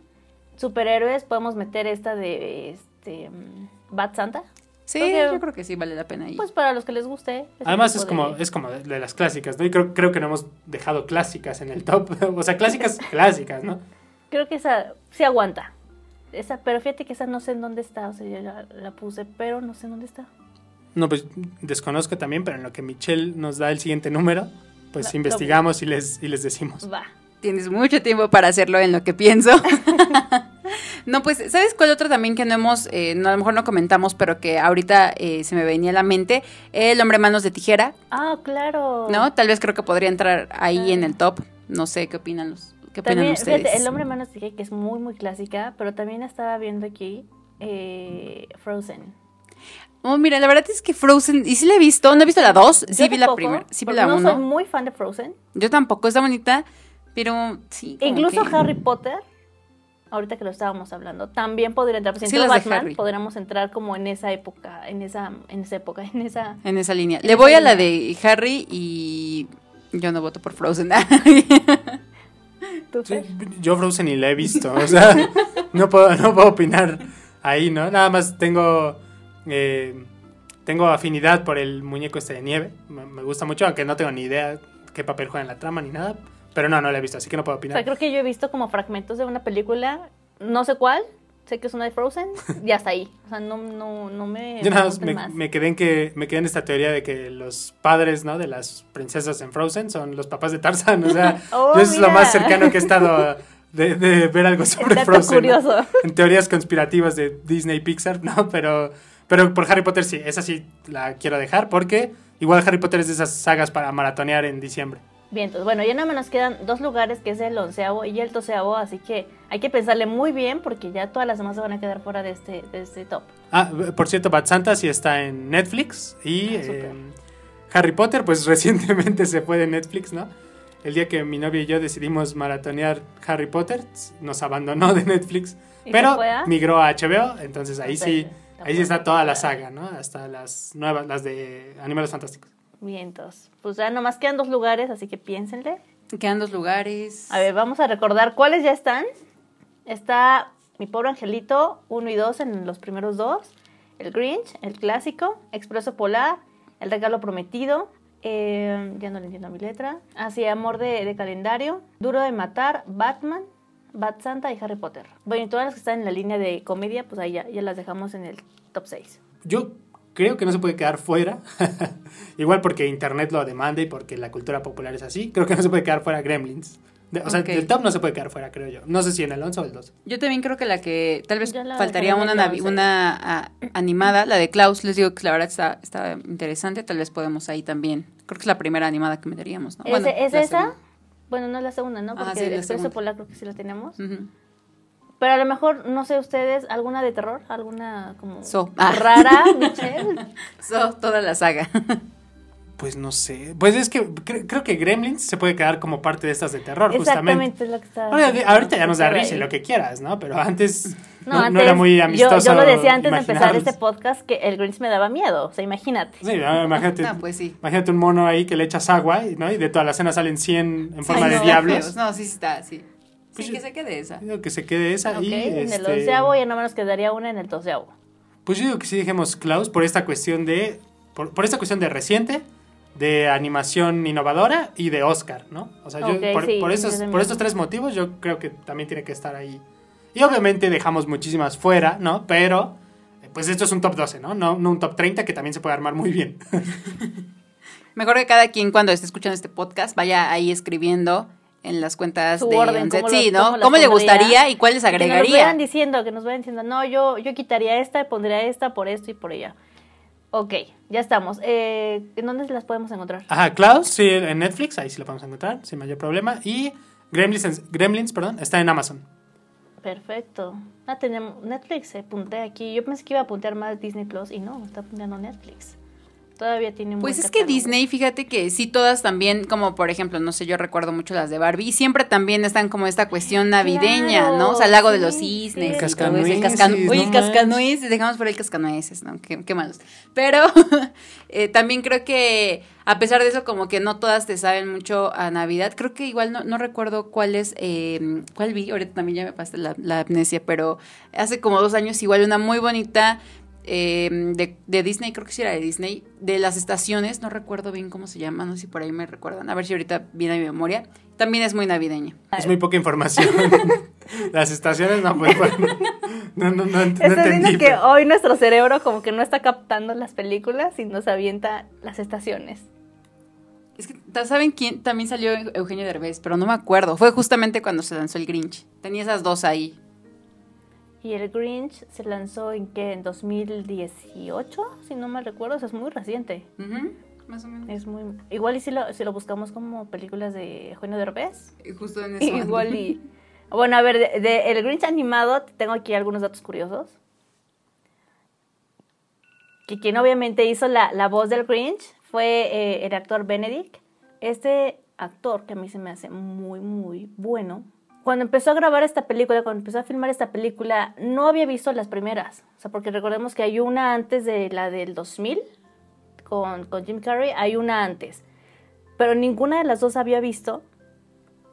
superhéroes, podemos meter esta de este mm, Bat Santa. Sí, Creo que- yo creo que sí vale la pena ahí. Pues para los que les guste. Además es como, de- es como de, de las clásicas, ¿no? Y creo, creo que no hemos dejado clásicas en el top. [laughs] o sea, clásicas, clásicas, ¿no? Creo que esa sí aguanta. Esa, pero fíjate que esa no sé en dónde está, o sea, yo la, la puse, pero no sé en dónde está. No, pues desconozco también, pero en lo que Michelle nos da el siguiente número, pues investigamos y les, y les decimos. Va. Tienes mucho tiempo para hacerlo en lo que pienso. [laughs] no, pues, ¿sabes cuál otro también que no hemos, eh, no, a lo mejor no comentamos, pero que ahorita eh, se me venía a la mente? El hombre manos de tijera, Ah, claro. ¿no? Tal vez creo que podría entrar ahí en el top. No sé, ¿qué opinan los, qué También, ustedes? fíjate, El hombre manos de tijera, que es muy, muy clásica, pero también estaba viendo aquí eh, Frozen. Oh, mira, la verdad es que Frozen, y sí la he visto, no he visto la 2, sí vi la primera, sí vi la No 1. soy muy fan de Frozen. Yo tampoco, está bonita, pero sí. Incluso que- Harry Potter ahorita que lo estábamos hablando, también podría entrar, pues, si Batman, podríamos entrar como en esa época, en esa, en esa época, en esa... En esa línea. Le voy a la de Harry y yo no voto por Frozen. [laughs] yo Frozen ni la he visto, o sea, [laughs] no puedo, no puedo opinar ahí, ¿no? Nada más tengo... Eh, tengo afinidad por el muñeco este de nieve, me, gusta mucho, aunque no tengo ni idea qué papel juega en la trama ni nada, pero no, no la he visto, así que no puedo opinar. O sea, creo que yo he visto como fragmentos de una película, no sé cuál, sé que es una de Frozen, y hasta ahí. O sea, no, no, no me. Yo nada más me, quedé en que me quedé en esta teoría de que los padres, ¿no? De las princesas en Frozen son los papás de Tarzan. O sea, [laughs] oh, es lo más cercano que he estado de, ver algo [laughs] sobre Frozen. curioso. En teorías conspirativas de Disney Pixar, ¿no? Pero, pero por Harry Potter sí, esa sí la quiero dejar porque igual Harry Potter es de esas sagas para maratonear en diciembre. Bien, entonces, bueno, ya nada más nos quedan dos lugares, que es el onceavo y el doceavo, así que hay que pensarle muy bien porque ya todas las demás se van a quedar fuera de este, de este top. Ah, por cierto, Bad Santa sí está en Netflix y ah, em, Harry Potter, pues [laughs] recientemente se fue de Netflix, ¿no? El día que mi novia y yo decidimos maratonear Harry Potter, nos abandonó de Netflix, pero migró a HBO, entonces ahí sí, ahí sí está toda la saga, ¿no? Hasta las nuevas, las de Animales Fantásticos. Vientos. Pues ya nomás quedan dos lugares, así que piénsenle. Quedan dos lugares. A ver, vamos a recordar cuáles ya están. Está Mi Pobre Angelito 1 y 2 en los primeros dos. El Grinch, el clásico, Expreso Polar, El Regalo Prometido, eh, ya no le entiendo mi letra, Así Amor de, Calendario, Duro de Matar, Batman, Bat Santa y Harry Potter. Bueno, y todas las que están en la línea de comedia, pues ahí ya, ya las dejamos en el top 6. Yo creo que no se puede quedar fuera. [laughs] Igual porque Internet lo demanda y porque la cultura popular es así. Creo que no se puede quedar fuera Gremlins. o sea, el top no se puede quedar fuera, creo yo. No sé si en el 11 o el 12. Yo también creo que la que tal vez faltaría una, una ah, animada, la de Klaus, les digo que la verdad está, está, interesante, tal vez podemos ahí también. Creo que es la primera animada que meteríamos, ¿no? ¿Es, esa? Bueno, no es la segunda, ¿no? Porque el Expreso Polar creo que sí la tenemos. Pero a lo mejor, no sé ustedes, alguna de terror, alguna como ah. rara, [laughs] Michelle. So, toda la saga. Pues no sé. Pues es que creo que Gremlins se puede quedar como parte de estas de terror, Exactamente, es lo que está. ahorita ya nos da risa lo que quieras, ¿no? Pero antes no, era muy amistoso. Yo, lo decía antes de empezar este podcast que el Grinch me daba miedo. O sea, imagínate. Sí, imagínate. pues sí. Imagínate un mono ahí que le echas agua, ¿no? Y de toda la cena salen 100 en forma de diablos. No, sí, está, sí. Pues sí, que se quede esa. Digo que se quede esa. y en el este doceavo ya no me nos quedaría una en el doceavo. Pues yo digo que sí dejemos Klaus por esta cuestión de. Por, esta cuestión de reciente, de animación innovadora y de Oscar, ¿no? O sea, yo, por, esos, por estos tres motivos, yo creo que también tiene que estar ahí. Y obviamente dejamos muchísimas fuera, ¿no? Pero, pues esto es un top 12, ¿no? No, no un top 30 que también se puede armar muy bien. [laughs] Mejor que cada quien cuando esté escuchando este podcast vaya ahí escribiendo en las cuentas de orden, sí, ¿no? ¿Cómo, le gustaría y cuáles agregaría? Que nos vayan diciendo, que nos vayan diciendo, no, yo, yo quitaría esta y pondría esta por esto y por ella. Ok, ya estamos. Eh, ¿En dónde las podemos encontrar? Ajá, Klaus, sí, en Netflix, ahí sí lo podemos encontrar, sin mayor problema. Y Gremlins, Gremlins perdón, está en Amazon. Perfecto. Ah, tenemos Netflix, apunté aquí. Yo pensé que iba a apuntar más Disney Plus y no, está apuntando Netflix todavía tiene un Pues es que Disney, fíjate que sí todas también, como por ejemplo, no sé, yo recuerdo mucho las de Barbie, y siempre también están como esta cuestión navideña, ¿no? O sea, el lago de los cisnes. El cascanueces. El cascanueces, dejamos por el cascanueces, ¿no? Qué, qué malos. Pero [laughs] eh, también creo que a pesar de eso, como que no todas te saben mucho a Navidad. Creo que igual no, no recuerdo cuál es, eh, cuál vi, ahorita también ya me pasé la, la amnesia, pero hace como dos años igual una muy bonita Em, de, de, Disney, creo que sí era de Disney, de las estaciones, no recuerdo bien cómo se llama, no sé si por ahí me recuerdan, a ver si ahorita viene a mi memoria, también es muy navideña. Es muy poca información. [laughs] las estaciones no, pues, no, no, no, no que hoy nuestro cerebro como que no está captando las películas y nos avienta las estaciones. Es que, ¿saben quién? También salió Eugenio Derbez, pero no me acuerdo. Fue justamente cuando se lanzó el Grinch. Tenía esas dos ahí. Y el Grinch se lanzó en qué, en 2018, si no me recuerdo, o sea, es muy reciente. Más o menos. Es muy igual y si lo, si lo buscamos como películas de Eugenio Derbez. Justo en [laughs] eso. Igual y Bueno, a ver, de, el Grinch animado tengo aquí algunos datos curiosos. Que quien obviamente hizo la, la voz del Grinch fue eh, el actor Benedict. Este actor que a mí se me hace muy muy bueno cuando empezó a grabar esta película, cuando empezó a filmar esta película, no había visto las primeras. O sea, porque recordemos que hay una antes de la del 2000 con, con Jim Carrey, hay una antes. Pero ninguna de las dos había visto.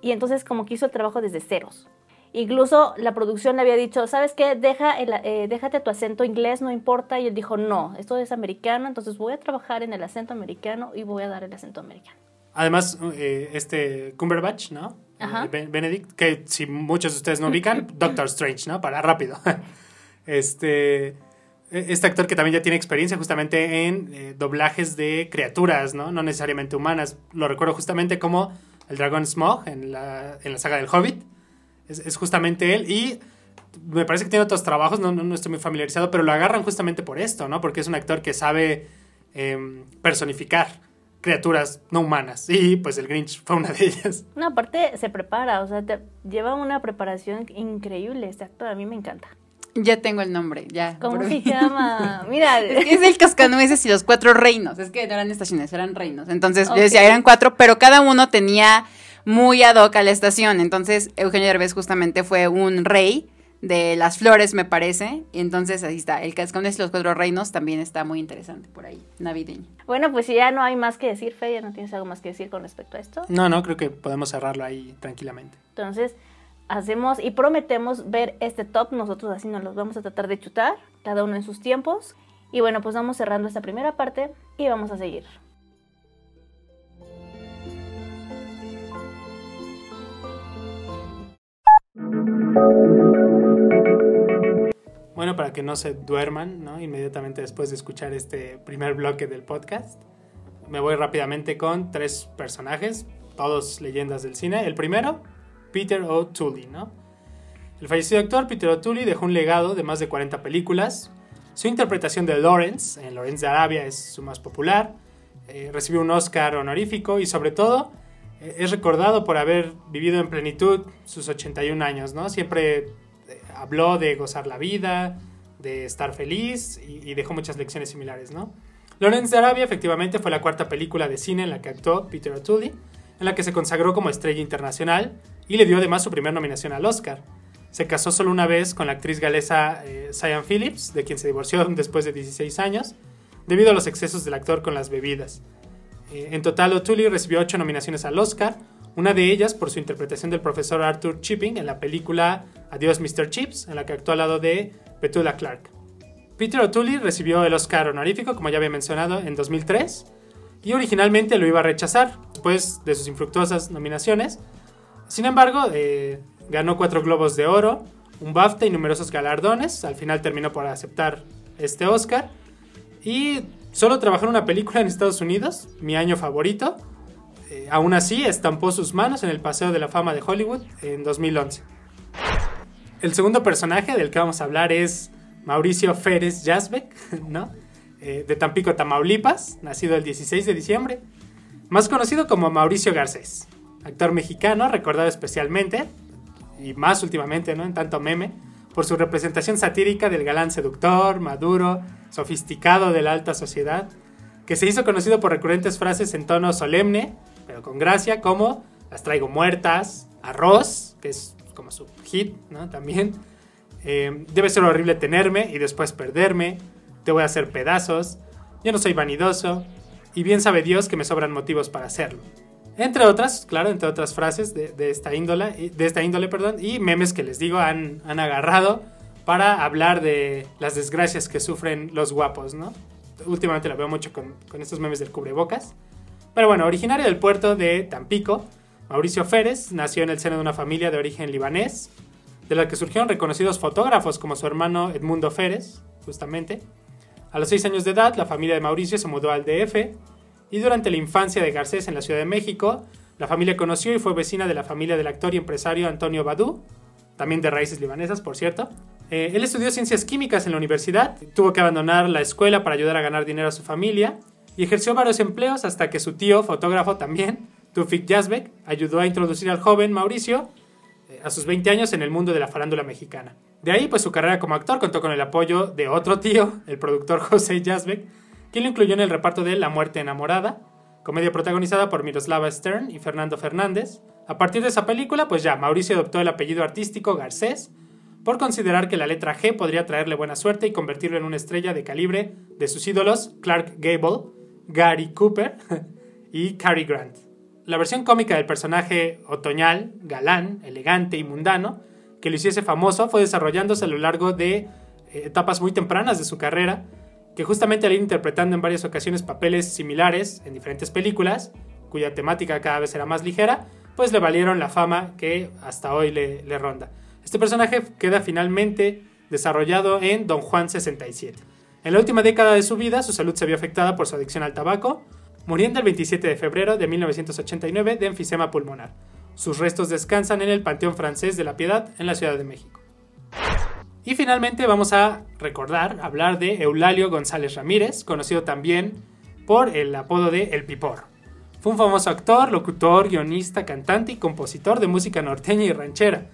Y entonces como que hizo el trabajo desde ceros. Incluso la producción le había dicho, ¿sabes qué? Deja el, eh, déjate tu acento inglés, no importa. Y él dijo, no, esto es americano, entonces voy a trabajar en el acento americano y voy a dar el acento americano. Además, eh, este Cumberbatch, ¿no? Eh, Benedict, que si muchos de ustedes no [laughs] ubican, Doctor Strange, ¿no? Para rápido. [laughs] este, e, este actor que también ya tiene experiencia justamente en doblajes de criaturas, ¿no? No necesariamente humanas. Lo recuerdo justamente como el dragón Smog en la, en la saga del Hobbit es, justamente él. Y me parece que tiene otros trabajos, no, no, estoy muy familiarizado, pero lo agarran justamente por esto, ¿no? Porque es un actor que sabe em, personificar criaturas no humanas. Y pues el Grinch fue una de ellas. No, aparte se prepara, o sea, lleva una preparación increíble este actor, a mí me encanta. Ya tengo el nombre, ya. ¿Cómo se llama? [laughs] Mira. Es, el cascanueces y los cuatro reinos. Es que no eran estaciones, eran reinos. Entonces, yo decía, eran cuatro, pero cada uno tenía muy ad hoc a la estación. Entonces, Eugenio Derbez justamente fue un rey de las flores, me parece. Y entonces ahí está. El Cascones y los Cuatro Reinos también está muy interesante por ahí, navideño. Bueno, pues si ya no hay más que decir, Fe, ya no tienes algo más que decir con respecto a esto. No, no, creo que podemos cerrarlo ahí tranquilamente. Entonces, hacemos y prometemos ver este top. Nosotros así nos los vamos a tratar de chutar, cada uno en sus tiempos. Y bueno, pues vamos cerrando esta primera parte y vamos a seguir. Bueno, para que no se duerman, ¿no? Inmediatamente después de escuchar este primer bloque del podcast, me voy rápidamente con tres personajes, todos leyendas del cine. El primero, Peter O'Toole, ¿no? El fallecido actor Peter O'Toole dejó un legado de más de 40 películas. Su interpretación de Lawrence en Lawrence de Arabia es su más popular. Eh, recibió un Oscar honorífico y sobre todo es recordado por haber vivido en plenitud sus 81 años, ¿no? Siempre eh, habló de gozar la vida, de estar feliz y, dejó muchas lecciones similares, ¿no? Lawrence de Arabia efectivamente fue la cuarta película de cine en la que actuó Peter O'Toole, en la que se consagró como estrella internacional y le dio además su primera nominación al Oscar. Se casó solo una vez con la actriz galesa eh, Phillips, de quien se divorció [laughs] después de 16 años, debido a los excesos del actor con las bebidas. Eh, en total, O'Toole recibió ocho nominaciones al Oscar, una de ellas por su interpretación del profesor Arthur Chipping en la película Adiós Mr. Chips, en la que actuó al lado de Petula Clark. Peter O'Toole recibió el Oscar honorífico, como ya había mencionado, en 2003, y originalmente lo iba a rechazar después de sus infructuosas nominaciones. Sin embargo, eh, ganó cuatro Globos de Oro, un BAFTA y numerosos galardones. Al final terminó por aceptar este Oscar. Y Solo trabajó en una película en Estados Unidos, mi año favorito. Eh, aún así, estampó sus manos en el Paseo de la Fama de Hollywood en 2011. El segundo personaje del que vamos a hablar es Mauricio Férez Jasbeck, [laughs] ¿no? Eh, de Tampico, Tamaulipas, nacido el 16 de diciembre. Más conocido como Mauricio Garcés, actor mexicano, recordado especialmente, y más últimamente, ¿no? En tanto meme, por su representación satírica del galán seductor, maduro, sofisticado de la alta sociedad, que se hizo conocido por recurrentes frases en tono solemne, pero con gracia, como las traigo muertas, arroz, que es como su hit, ¿no? También. Eh, debe ser horrible tenerme y después perderme, te voy a hacer pedazos, yo no soy vanidoso, y bien sabe Dios que me sobran motivos para hacerlo. Entre otras, claro, entre otras frases de, esta, índole, de esta índole perdón, y memes que les digo han, han agarrado para hablar de las desgracias que sufren los guapos, ¿no? Últimamente lo veo mucho con, con estos memes del cubrebocas. Pero bueno, originario del puerto de Tampico, Mauricio Férez nació en el seno de una familia de origen libanés, de la que surgieron reconocidos fotógrafos como su hermano Edmundo Férez, justamente. A los seis años de edad, la familia de Mauricio se mudó al DF y durante la infancia de Garcés en la Ciudad de México, la familia conoció y fue vecina de la familia del actor y empresario Antonio Badú, también de raíces libanesas, por cierto. Eh, él estudió ciencias químicas en la universidad, tuvo que abandonar la escuela para ayudar a ganar dinero a su familia y ejerció varios empleos hasta que su tío, fotógrafo también, Tufik Yazbek, ayudó a introducir al joven Mauricio eh, a sus 20 años en el mundo de la farándula mexicana. De ahí, pues su carrera como actor contó con el apoyo de otro tío, el productor [laughs] José Yazbek, quien lo incluyó en el reparto de La muerte enamorada, comedia protagonizada por Miroslava Stern y Fernando Fernández. A partir de esa película, pues ya, Mauricio adoptó el apellido artístico Garcés por considerar que la letra G podría traerle buena suerte y convertirlo en una estrella de calibre de sus ídolos Clark Gable, Gary Cooper [laughs] y Cary Grant. La versión cómica del personaje otoñal, galán, elegante y mundano, que lo hiciese famoso, fue desarrollándose a lo largo de eh, etapas muy tempranas de su carrera, que justamente al ir interpretando en varias ocasiones papeles similares en diferentes películas, cuya temática cada vez era más ligera, pues le valieron la fama que hasta hoy le, le ronda. Este personaje queda finalmente desarrollado en Don Juan 67. En la última década de su vida, su salud se vio afectada por su adicción al tabaco, muriendo el 27 de febrero de 1989 de enfisema pulmonar. Sus restos descansan en el Panteón Francés de la Piedad en la Ciudad de México. Y finalmente vamos a recordar, hablar de Eulalio González Ramírez, conocido también por el apodo de El Pipor. Fue un famoso actor, locutor, guionista, cantante y compositor de música norteña y ranchera,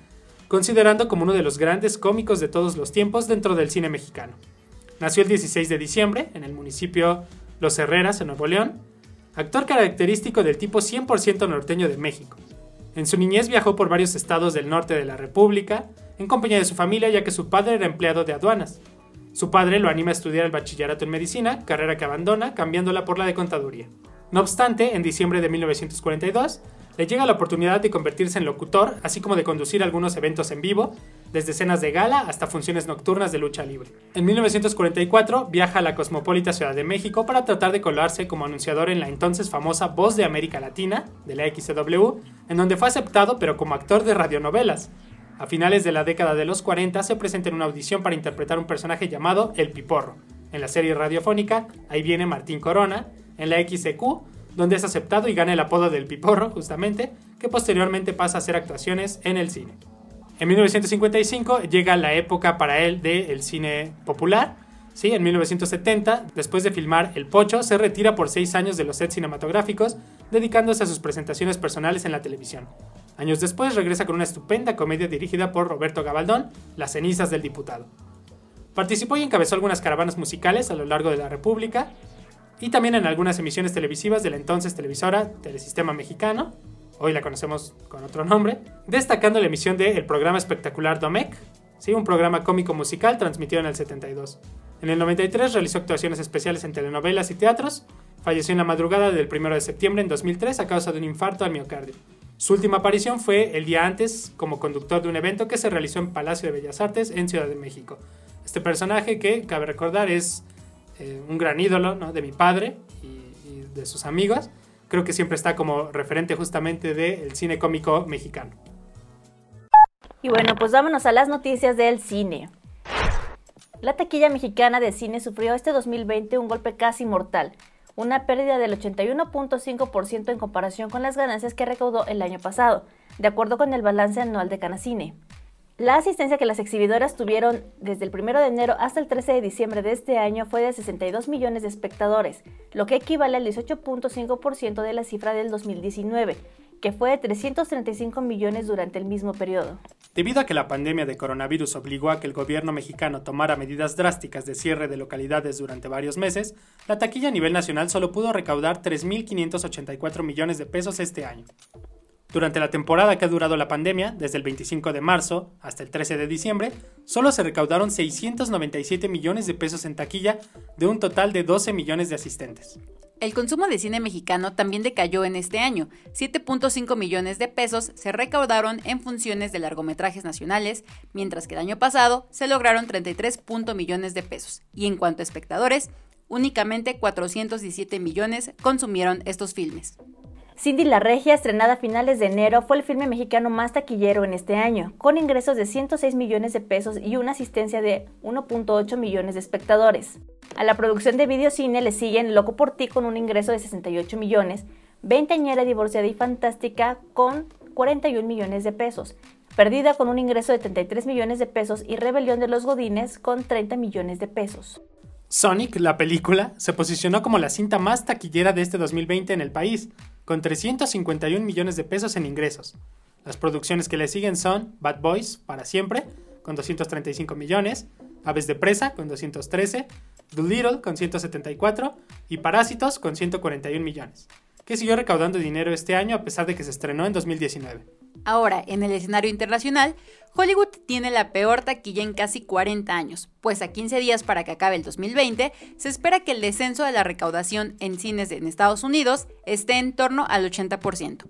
considerando como uno de los grandes cómicos de todos los tiempos dentro del cine mexicano. Nació el 16 de diciembre en el municipio Los Herreras, en Nuevo León, actor característico del tipo 100% norteño de México. En su niñez viajó por varios estados del norte de la República, en compañía de su familia ya que su padre era empleado de aduanas. Su padre lo anima a estudiar el bachillerato en medicina, carrera que abandona, cambiándola por la de contaduría. No obstante, en diciembre de 1942, le llega la oportunidad de convertirse en locutor, así como de conducir algunos eventos en vivo, desde escenas de gala hasta funciones nocturnas de lucha libre. En 1944 viaja a la cosmopolita Ciudad de México para tratar de colarse como anunciador en la entonces famosa Voz de América Latina, de la XCW, en donde fue aceptado pero como actor de radionovelas. A finales de la década de los 40 se presenta en una audición para interpretar un personaje llamado El Piporro. En la serie radiofónica, ahí viene Martín Corona, en la XEQ, donde es aceptado y gana el apodo del Piporro, justamente, que posteriormente pasa a hacer actuaciones en el cine. En 1955 llega la época para él del cine popular. ¿sí? En 1970, después de filmar El Pocho, se retira por seis años de los sets cinematográficos, dedicándose a sus presentaciones personales en la televisión. Años después regresa con una estupenda comedia dirigida por Roberto Gabaldón, Las cenizas del diputado. Participó y encabezó algunas caravanas musicales a lo largo de la República, y también en algunas emisiones televisivas de la entonces televisora Telesistema Mexicano, hoy la conocemos con otro nombre, destacando la emisión del el programa espectacular Domec, ¿sí? un programa cómico musical transmitido en el 72. En el 93 realizó actuaciones especiales en telenovelas y teatros, falleció en la madrugada del 1 de septiembre en 2003 a causa de un infarto al miocardio. Su última aparición fue el día antes como conductor de un evento que se realizó en Palacio de Bellas Artes en Ciudad de México. Este personaje que, cabe recordar, es eh, un gran ídolo de mi padre y, de sus amigos. Creo que siempre está como referente justamente del cine cómico mexicano. Y bueno, pues vámonos a las noticias del cine. La taquilla mexicana de cine sufrió este 2020 un golpe casi mortal, una pérdida del 81.5% en comparación con las ganancias que recaudó el año pasado, de acuerdo con el balance anual de Canacine. La asistencia que las exhibidoras tuvieron desde el 1 de enero hasta el 13 de diciembre de este año fue de 62 millones de espectadores, lo que equivale al 18.5% de la cifra del 2019, que fue de 335 millones durante el mismo periodo. Debido a que la pandemia de coronavirus obligó a que el gobierno mexicano tomara medidas drásticas de cierre de localidades durante varios meses, la taquilla a nivel nacional solo pudo recaudar 3.584 millones de pesos este año. Durante la temporada que ha durado la pandemia, desde el 25 de marzo hasta el 13 de diciembre, solo se recaudaron 697 millones de pesos en taquilla de un total de 12 millones de asistentes. El consumo de cine mexicano también decayó en este año. 7.5 millones de pesos se recaudaron en funciones de largometrajes nacionales, mientras que el año pasado se lograron 33. millones de pesos. Y en cuanto a espectadores, únicamente 417 millones consumieron estos filmes. Cindy la Regia, estrenada a finales de enero, fue el filme mexicano más taquillero en este año, con ingresos de 106 millones de pesos y una asistencia de 1.8 millones de espectadores. A la producción de videocine le siguen Loco por ti con un ingreso de 68 millones, Veinteañera divorciada y fantástica con 41 millones de pesos, Perdida con un ingreso de 33 millones de pesos y Rebelión de los Godines con 30 millones de pesos. Sonic, la película, se posicionó como la cinta más taquillera de este 2020 en el país, con 351 millones de pesos en ingresos. Las producciones que le siguen son Bad Boys, para siempre, con 235 millones, Aves de Presa, con 213, Little con 174 y Parásitos, con 141 millones. que siguió recaudando dinero este año a pesar de que se estrenó en 2019. Ahora, en el escenario internacional, Hollywood tiene la peor taquilla en casi 40 años, pues a 15 días para que acabe el 2020, se espera que el descenso de la recaudación en cines en Estados Unidos esté en torno al 80%.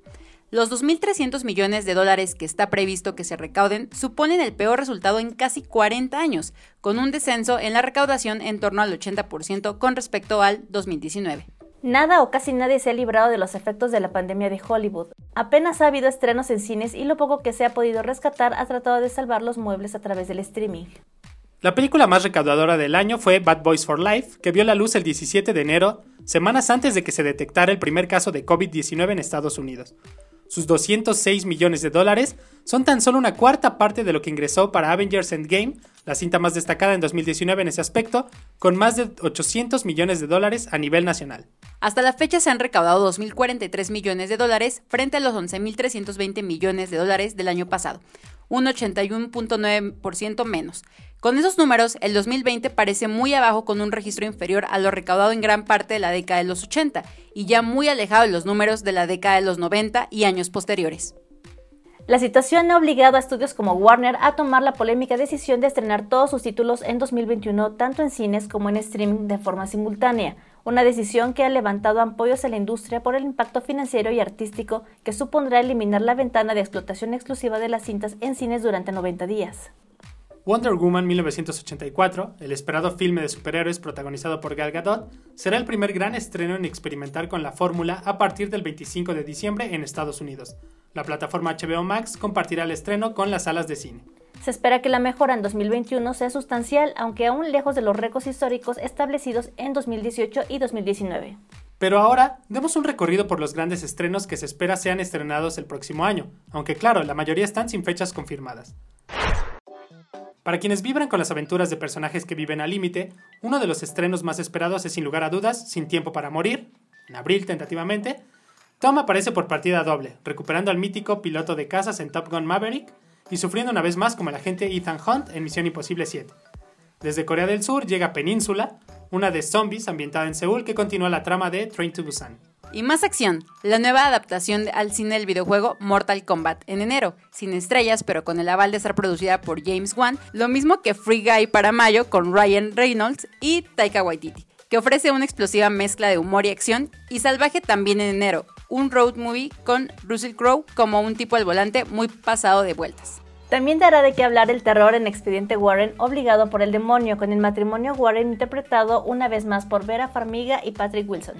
Los 2.300 millones de dólares que está previsto que se recauden suponen el peor resultado en casi 40 años, con un descenso en la recaudación en torno al 80% con respecto al 2019. Nada o casi nadie se ha librado de los efectos de la pandemia de Hollywood. Apenas ha habido estrenos en cines y lo poco que se ha podido rescatar ha tratado de salvar los muebles a través del streaming. La película más recaudadora del año fue Bad Boys for Life, que vio la luz el 17 de enero, semanas antes de que se detectara el primer caso de COVID-19 en Estados Unidos. Sus 206 millones de dólares son tan solo una cuarta parte de lo que ingresó para Avengers Endgame, la cinta más destacada en 2019 en ese aspecto, con más de 800 millones de dólares a nivel nacional. Hasta la fecha se han recaudado 2.043 millones de dólares frente a los 11.320 millones de dólares del año pasado, un 81.9% menos. Con esos números, el 2020 parece muy abajo con un registro inferior a lo recaudado en gran parte de la década de los 80 y ya muy alejado de los números de la década de los 90 y años posteriores. La situación ha obligado a estudios como Warner a tomar la polémica decisión de estrenar todos sus títulos en 2021 tanto en cines como en streaming de forma simultánea, una decisión que ha levantado apoyos a la industria por el impacto financiero y artístico que supondrá eliminar la ventana de explotación exclusiva de las cintas en cines durante 90 días. Wonder Woman 1984, el esperado filme de superhéroes protagonizado por Gal Gadot, será el primer gran estreno en experimentar con la fórmula a partir del 25 de diciembre en Estados Unidos. La plataforma HBO Max compartirá el estreno con las salas de cine. Se espera que la mejora en 2021 sea sustancial, aunque aún lejos de los récords históricos establecidos en 2018 y 2019. Pero ahora demos un recorrido por los grandes estrenos que se espera sean estrenados el próximo año, aunque claro, la mayoría están sin fechas confirmadas. Para quienes vibran con las aventuras de personajes que viven al límite, uno de los estrenos más esperados es sin lugar a dudas Sin Tiempo para Morir, en abril tentativamente. Tom aparece por partida doble, recuperando al mítico piloto de casas en Top Gun Maverick y sufriendo una vez más como el agente Ethan Hunt en Misión Imposible 7. Desde Corea del Sur llega Península, una de zombies ambientada en Seúl que continúa la trama de Train to Busan. Y más acción, la nueva adaptación al cine del videojuego Mortal Kombat en enero, sin estrellas pero con el aval de ser producida por James Wan, lo mismo que Free Guy para mayo con Ryan Reynolds y Taika Waititi, que ofrece una explosiva mezcla de humor y acción, y Salvaje también en enero, un road movie con Russell Crowe como un tipo al volante muy pasado de vueltas. También dará de qué hablar el terror en Expediente Warren, obligado por el demonio, con el matrimonio Warren interpretado una vez más por Vera Farmiga y Patrick Wilson.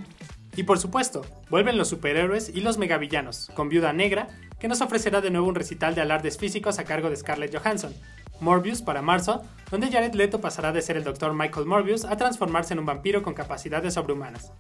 Y por supuesto, vuelven los superhéroes y los megavillanos, con Viuda Negra, que nos ofrecerá de nuevo un recital de alardes físicos a cargo de Scarlett Johansson. Morbius para marzo, donde Jared Leto pasará de ser el Dr. Michael Morbius a transformarse en un vampiro con capacidades sobrehumanas.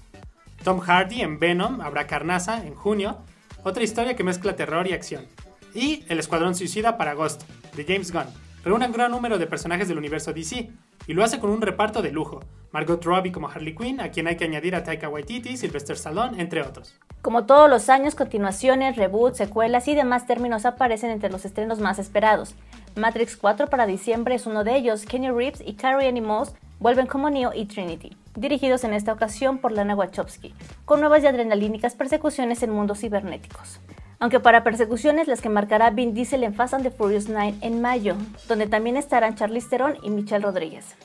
Tom Hardy en Venom habrá Carnaza en junio, otra historia que mezcla terror y acción. Y El Escuadrón Suicida para agosto, de James Gunn. Reúne un gran número de personajes del universo DC, y lo hace con un reparto de lujo. Margot Robbie como Harley Quinn, a quien hay que añadir a Taika Waititi, Sylvester Stallone, entre otros. Como todos los años, continuaciones, reboots, secuelas y demás términos aparecen entre los estrenos más esperados. Matrix 4 para diciembre es uno de ellos. Kenny Reeves y Carrie Ann Moss vuelven como Neo y Trinity, dirigidos en esta ocasión por Lana Wachowski, con nuevas y adrenalínicas persecuciones en mundos cibernéticos aunque para persecuciones las que marcará Vin Diesel en Fast and the Furious 9 en mayo, donde también estarán Charlize Theron y Michelle Rodríguez.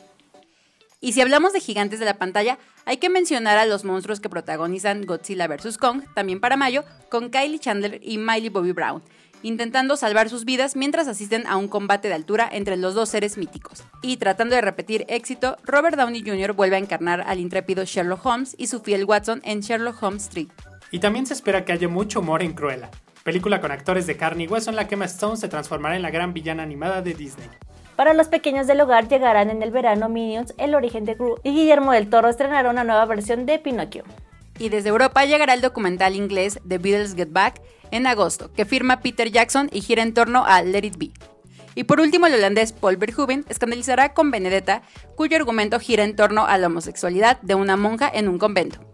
Y si hablamos de gigantes de la pantalla, hay que mencionar a los monstruos que protagonizan Godzilla vs. Kong, también para mayo, con Kylie Chandler y Miley Bobby Brown, intentando salvar sus vidas mientras asisten a un combate de altura entre los dos seres míticos. Y tratando de repetir éxito, Robert Downey Jr. vuelve a encarnar al intrépido Sherlock Holmes y su fiel Watson en Sherlock Holmes Street. Y también se espera que haya mucho humor en Cruella, película con actores de carne y hueso en la que Emma Stone se transformará en la gran villana animada de Disney. Para los pequeños del hogar llegarán en el verano Minions, El origen de Gru y Guillermo del Toro estrenará una nueva versión de Pinocchio. Y desde Europa llegará el documental inglés The Beatles Get Back en agosto, que firma Peter Jackson y gira en torno a Let It Be. Y por último, el holandés Paul Verhoeven escandalizará con Benedetta, cuyo argumento gira en torno a la homosexualidad de una monja en un convento.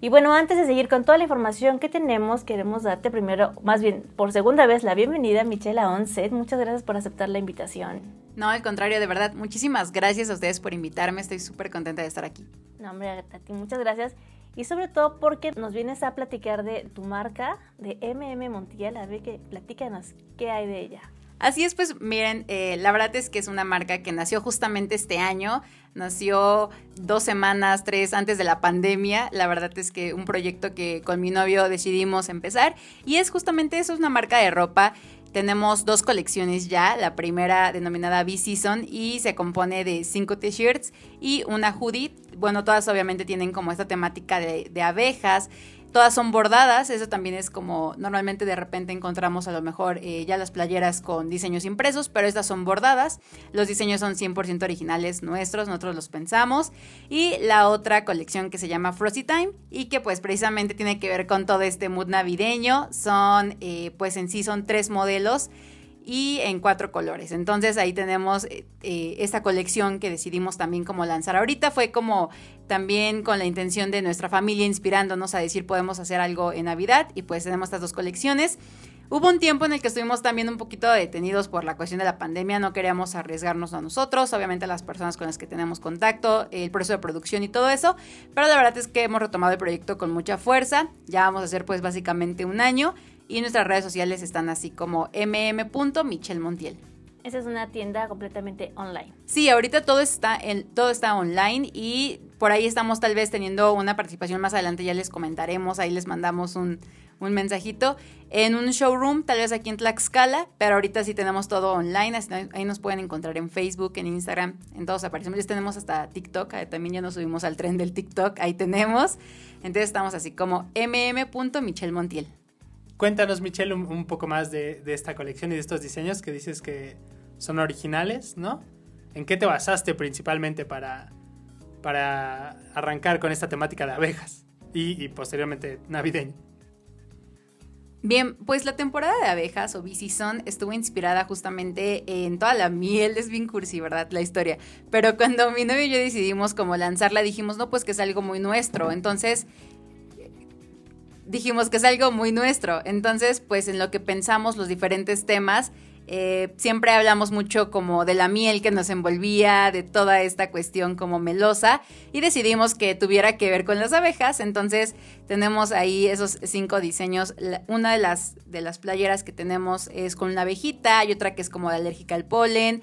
Y bueno, antes de seguir con toda la información que tenemos, queremos darte primero, más bien por segunda vez, la bienvenida a Michelle a Onset. Muchas gracias por aceptar la invitación. No, al contrario, de verdad, muchísimas gracias a ustedes por invitarme. Estoy súper contenta de estar aquí. No, hombre, a ti muchas gracias. y sobre todo porque nos vienes a platicar de tu marca de MM Montiel. A ver, que platícanos qué hay de ella. Así es, pues miren, eh, la verdad es que es una marca que nació justamente este año, nació dos semanas, tres antes de la pandemia. La verdad es que un proyecto que con mi novio decidimos empezar y es justamente eso, es una marca de ropa tenemos dos colecciones ya, la primera denominada B-Season y se compone de cinco t-shirts y una hoodie. Bueno, todas obviamente tienen como esta temática de, de abejas. Todas son bordadas, eso también es como normalmente de repente encontramos a lo mejor eh, ya las playeras con diseños impresos, pero estas son bordadas. Los diseños son 100% originales nuestros, nosotros los pensamos. Y la otra colección que se llama Frosty Time y que pues precisamente tiene que ver con todo este mood navideño. Son eh, pues en sí son tres modelos y en cuatro colores. Entonces ahí tenemos eh, eh, esta colección que decidimos también como lanzar ahorita. Fue como también con la intención de nuestra familia inspirándonos a decir podemos hacer algo en Navidad y pues tenemos estas dos colecciones. Hubo un tiempo en el que estuvimos también un poquito detenidos por la cuestión de la pandemia, no queríamos arriesgarnos a nosotros, obviamente a las personas con las que tenemos contacto, el proceso de producción y todo eso, pero la verdad es que hemos retomado el proyecto con mucha fuerza, ya vamos a hacer pues básicamente un año y nuestras redes sociales están así como mm.michelmontiel. Esa es una tienda completamente online. Sí, ahorita todo está, en, todo está online y por ahí estamos tal vez teniendo una participación más adelante, ya les comentaremos, ahí les mandamos un, un mensajito en un showroom, tal vez aquí en Tlaxcala, pero ahorita sí tenemos todo online, ahí nos pueden encontrar en Facebook, en Instagram, en todos aparecemos, ya tenemos hasta TikTok, también ya nos subimos al tren del TikTok, ahí tenemos, entonces estamos así como mm.michelmontiel. Cuéntanos, Michelle, un, poco más de, esta colección y de estos diseños que dices que son originales, ¿no? ¿En qué te basaste principalmente para, para arrancar con esta temática de abejas y, posteriormente navideña? Bien, pues la temporada de abejas o Son estuvo inspirada justamente en toda la miel, es bien cursi, ¿verdad? La historia. Pero cuando mi novio y yo decidimos como lanzarla, dijimos, no, pues que es algo muy nuestro. Entonces dijimos que es algo muy nuestro. Entonces, pues en lo que pensamos los diferentes temas, eh, siempre hablamos mucho como de la miel que nos envolvía, de toda esta cuestión como melosa, y decidimos que tuviera que ver con las abejas. Entonces tenemos ahí esos cinco diseños. una de las, de las playeras que tenemos es con una abejita, y otra que es como de alérgica al polen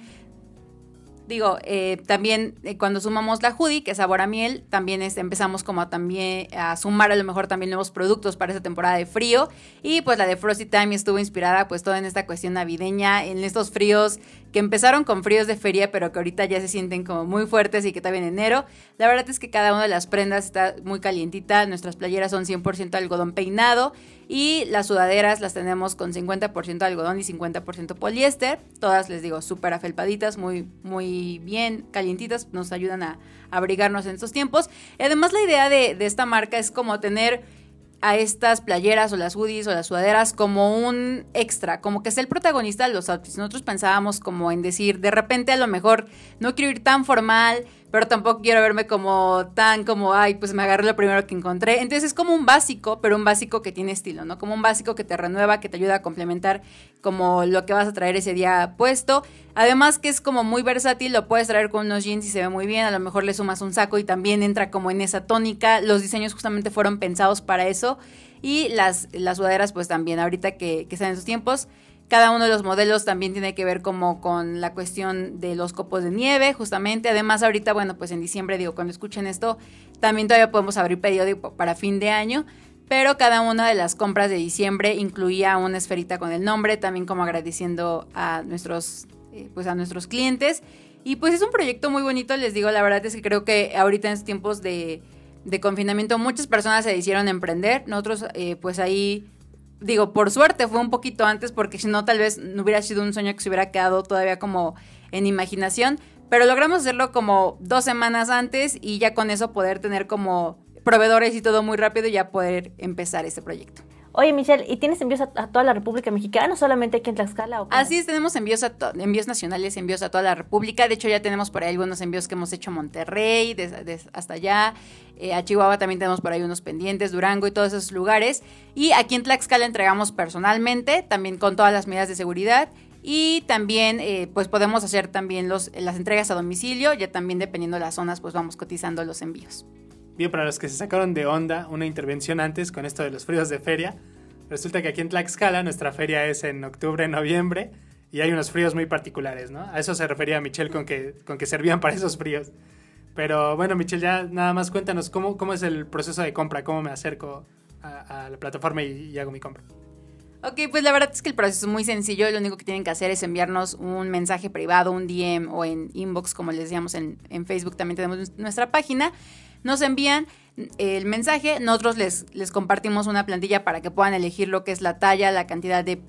digo, eh, también eh, cuando sumamos la hoodie, que es sabor a miel, también empezamos como también a sumar a lo mejor también nuevos productos para esa temporada de frío. Y pues la de Frosty Time estuvo inspirada pues toda en esta cuestión navideña, en estos fríos que empezaron con fríos de feria, pero que ahorita ya se sienten como muy fuertes y que también en enero. La verdad es que cada una de las prendas está muy calientita, nuestras playeras son 100% algodón peinado y las sudaderas las tenemos con 50% algodón y 50% poliéster. Todas les digo súper afelpaditas, muy, muy bien calientitas, nos ayudan a, abrigarnos en estos tiempos. Y además la idea de, de esta marca es como tener a estas playeras o las hoodies o las sudaderas como un extra, como que es el protagonista de los outfits. Nosotros pensábamos como en decir, de repente a lo mejor no quiero ir tan formal, pero tampoco quiero verme como tan como, ay, pues me agarré lo primero que encontré. Entonces es como un básico, pero un básico que tiene estilo, ¿no? Como un básico que te renueva, que te ayuda a complementar como lo que vas a traer ese día puesto. Además que es como muy versátil, lo puedes traer con unos jeans y se ve muy bien, a lo mejor le sumas un saco y también entra como en esa tónica. Los diseños justamente fueron pensados para eso. Y las, las sudaderas pues también, ahorita que, que están en sus tiempos cada uno de los modelos también tiene que ver como con la cuestión de los copos de nieve, justamente. Además, ahorita, bueno, pues en diciembre, digo, cuando escuchen esto, también todavía podemos abrir pedido para fin de año. Pero cada una de las compras de diciembre incluía una esferita con el nombre, también como agradeciendo a nuestros, eh, pues a nuestros clientes. Y pues es un proyecto muy bonito, les digo, la verdad es que creo que ahorita en estos tiempos de, de confinamiento muchas personas se hicieron emprender. Nosotros, eh, pues ahí digo, por suerte fue un poquito antes porque si no tal vez no hubiera sido un sueño que se hubiera quedado todavía como en imaginación, pero logramos hacerlo como dos semanas antes y ya con eso poder tener como proveedores y todo muy rápido y ya poder empezar este proyecto. Oye, Michelle, ¿y tienes envíos a, toda la República Mexicana solamente aquí en Tlaxcala? O Así es, tenemos envíos, a envíos nacionales, envíos a toda la República. De hecho, ya tenemos por ahí algunos envíos que hemos hecho a Monterrey, hasta allá. Eh, a Chihuahua también tenemos por ahí unos pendientes, Durango y todos esos lugares. Y aquí en Tlaxcala entregamos personalmente, también con todas las medidas de seguridad. Y también, eh, pues podemos hacer también los, las entregas a domicilio, ya también dependiendo de las zonas, pues vamos cotizando los envíos. Bien, para los que se sacaron de onda una intervención antes con esto de los fríos de feria, resulta que aquí en Tlaxcala nuestra feria es en octubre, noviembre y hay unos fríos muy particulares, ¿no? A eso se refería Michelle con que, con que servían para esos fríos. Pero bueno, Michelle, ya nada más cuéntanos cómo, cómo es el proceso de compra, cómo me acerco a, la plataforma y, hago mi compra. Ok, pues la verdad es que el proceso es muy sencillo. Lo único que tienen que hacer es enviarnos un mensaje privado, un DM o en inbox, como les decíamos en, en Facebook, también tenemos nuestra página. Nos envían el mensaje, nosotros les, les compartimos una plantilla para que puedan elegir lo que es la talla, la cantidad de,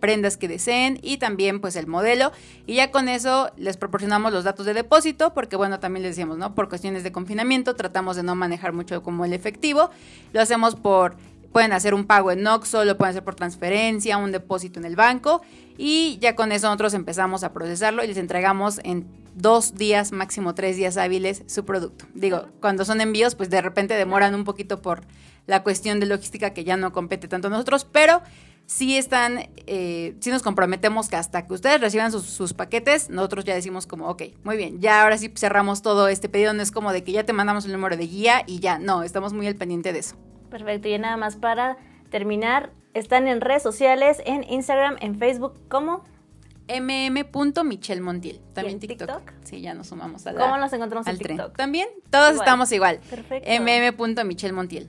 prendas que deseen y también pues el modelo. Y ya con eso les proporcionamos los datos de depósito porque bueno también les decíamos no por cuestiones de confinamiento tratamos de no manejar mucho como el efectivo. Lo hacemos por pueden hacer un pago en Noxo, lo pueden hacer por transferencia, un depósito en el banco. Y ya con eso nosotros empezamos a procesarlo y les entregamos en dos días, máximo tres días hábiles su producto. Digo, cuando son envíos, pues de repente demoran un poquito por la cuestión de logística que ya no compete tanto a nosotros, pero sí están, eh, sí nos comprometemos que hasta que ustedes reciban sus, paquetes, nosotros ya decimos como, ok, muy bien, ya ahora sí cerramos todo este pedido, no es como de que ya te mandamos el número de guía y ya, no, estamos muy al pendiente de eso. Perfecto, y nada más para terminar, están en redes sociales, en Instagram, en Facebook, ¿cómo? mm.michelmontiel. También TikTok? Sí, ya nos sumamos a la, ¿Cómo nos encontramos en TikTok? También, todos estamos igual. Perfecto. mm.michelmontiel.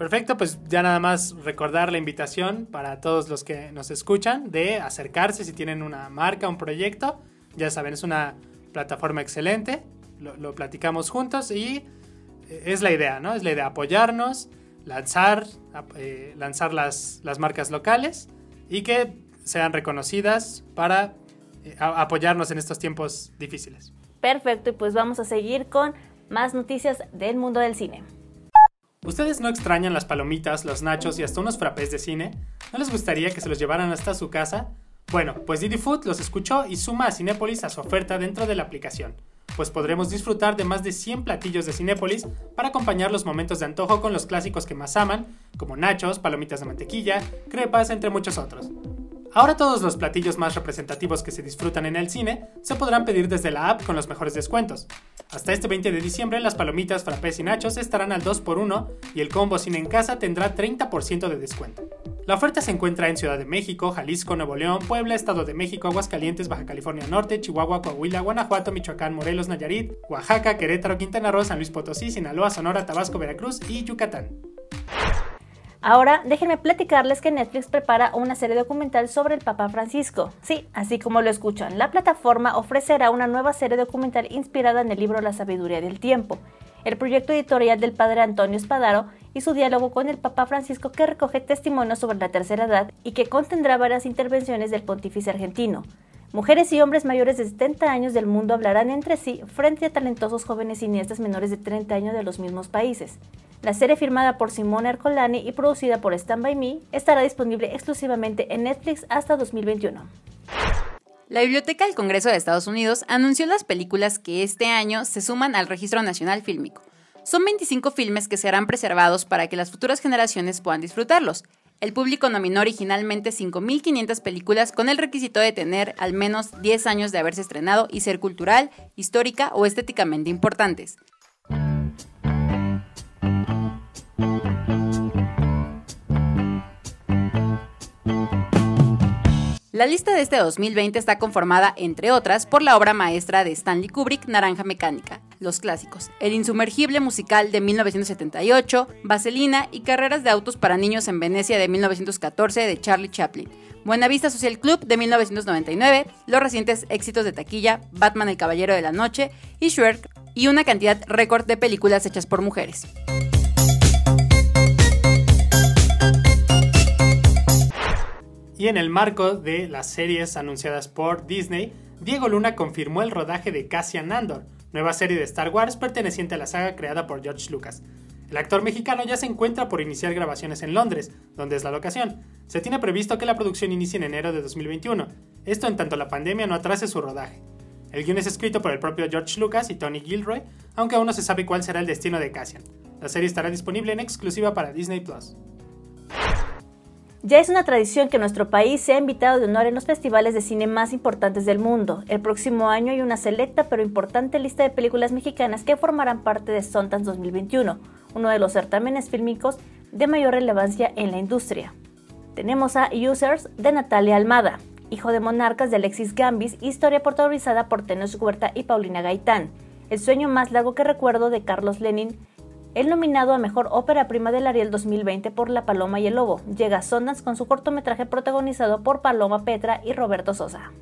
Perfecto, pues ya nada más recordar la invitación para todos los que nos escuchan de acercarse si tienen una marca, un proyecto. Ya saben, es una plataforma excelente. Lo, platicamos juntos y eh, es la idea, ¿no? Es la idea apoyarnos, lanzar, eh, lanzar las, las marcas locales y que sean reconocidas para eh, apoyarnos en estos tiempos difíciles. Perfecto, y pues vamos a seguir con más noticias del mundo del cine. ¿Ustedes no extrañan las palomitas, los nachos y hasta unos frappés de cine? ¿No les gustaría que se los llevaran hasta su casa? Bueno, pues Didi Food los escuchó y suma a Cinépolis a su oferta dentro de la aplicación, pues podremos disfrutar de más de 100 platillos de Cinépolis para acompañar los momentos de antojo con los clásicos que más aman, como nachos, palomitas de mantequilla, crepas, entre muchos otros. Ahora todos los platillos más representativos que se disfrutan en el cine se podrán pedir desde la app con los mejores descuentos. Hasta este 20 de diciembre las palomitas, frappés y nachos estarán al 2x1 y el combo cine en casa tendrá 30% de descuento. La oferta se encuentra en Ciudad de México, Jalisco, Nuevo León, Puebla, Estado de México, Aguascalientes, Baja California Norte, Chihuahua, Coahuila, Guanajuato, Michoacán, Morelos, Nayarit, Oaxaca, Querétaro, Quintana Roo, San Luis Potosí, Sinaloa, Sonora, Tabasco, Veracruz y Yucatán. Ahora déjenme platicarles que Netflix prepara una serie documental sobre el Papa Francisco. Sí, así como lo escuchan, la plataforma ofrecerá una nueva serie documental inspirada en el libro La sabiduría del tiempo, el proyecto editorial del padre Antonio Espadaro y su diálogo con el Papa Francisco que recoge testimonios sobre la tercera edad y que contendrá varias intervenciones del pontífice argentino. Mujeres y hombres mayores de 70 años del mundo hablarán entre sí frente a talentosos jóvenes cineastas menores de 30 años de los mismos países. La serie firmada por Simone Ercolani y producida por Stand By Me estará disponible exclusivamente en Netflix hasta 2021. La Biblioteca del Congreso de Estados Unidos anunció las películas que este año se suman al Registro Nacional Fílmico. Son 25 filmes que serán preservados para que las futuras generaciones puedan disfrutarlos. El público nominó originalmente 5.500 películas con el requisito de tener al menos 10 años de haberse estrenado y ser cultural, histórica o estéticamente importantes. La lista de este 2020 está conformada, entre otras, por la obra maestra de Stanley Kubrick, Naranja Mecánica, los clásicos, El insumergible musical de 1978, Vaselina y Carreras de autos para niños en Venecia de 1914 de Charlie Chaplin, Buenavista Social Club de 1999, los recientes éxitos de taquilla, Batman el Caballero de la Noche y Shrek, y una cantidad récord de películas hechas por mujeres. Y en el marco de las series anunciadas por Disney, Diego Luna confirmó el rodaje de Cassian Andor, nueva serie de Star Wars perteneciente a la saga creada por George Lucas. El actor mexicano ya se encuentra por iniciar grabaciones en Londres, donde es la locación. Se tiene previsto que la producción inicie en enero de 2021, esto en tanto la pandemia no atrase su rodaje. El guion es escrito por el propio George Lucas y Tony Gilroy, aunque aún no se sabe cuál será el destino de Cassian. La serie estará disponible en exclusiva para Disney Plus. Ya es una tradición que nuestro país sea invitado de honor en los festivales de cine más importantes del mundo. El próximo año hay una selecta pero importante lista de películas mexicanas que formarán parte de Sundance 2021, uno de los certámenes fílmicos de mayor relevancia en la industria. Tenemos a Users de Natalia Almada, Hijo de Monarcas de Alexis Gambis, historia protagonizada por Tenoch Huerta y Paulina Gaitán. El sueño más largo que recuerdo de Carlos Lenin el nominado a Mejor Ópera Prima del Ariel 2020 por La Paloma y el Lobo llega a Sundance con su cortometraje protagonizado por Paloma Petra y Roberto Sosa.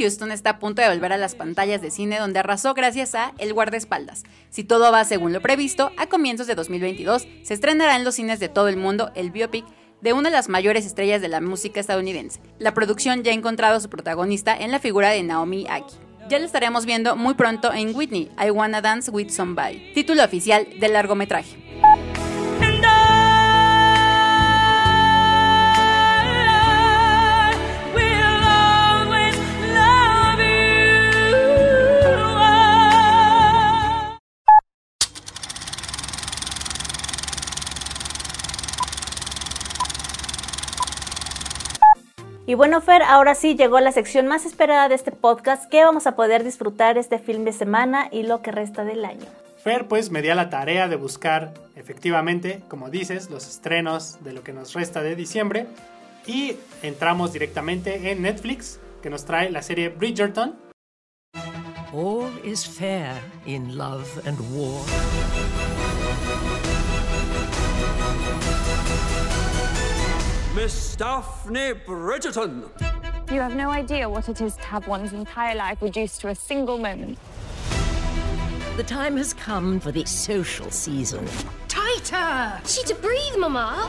Houston está a punto de volver a las pantallas de cine donde arrasó gracias a El guardaespaldas. Si todo va según lo previsto, a comienzos de 2022 se estrenará en los cines de todo el mundo el biopic de una de las mayores estrellas de la música estadounidense. La producción ya ha encontrado a su protagonista en la figura de Naomi Aki. Ya la estaremos viendo muy pronto en Whitney, I Wanna Dance with Somebody, título oficial del largometraje. Y bueno, Fer, ahora sí llegó la sección más esperada de este podcast, que vamos a poder disfrutar este fin de semana y lo que resta del año. Fer, pues me di a la tarea de buscar efectivamente, como dices, los estrenos de lo que nos resta de diciembre y entramos directamente en Netflix, que nos trae la serie Bridgerton. All is fair in love and war. Miss Daphne Bridgerton. You have no idea what it is to have one's entire life reduced to a single moment. The time has come for the social season. Tighter! She to breathe, Mama!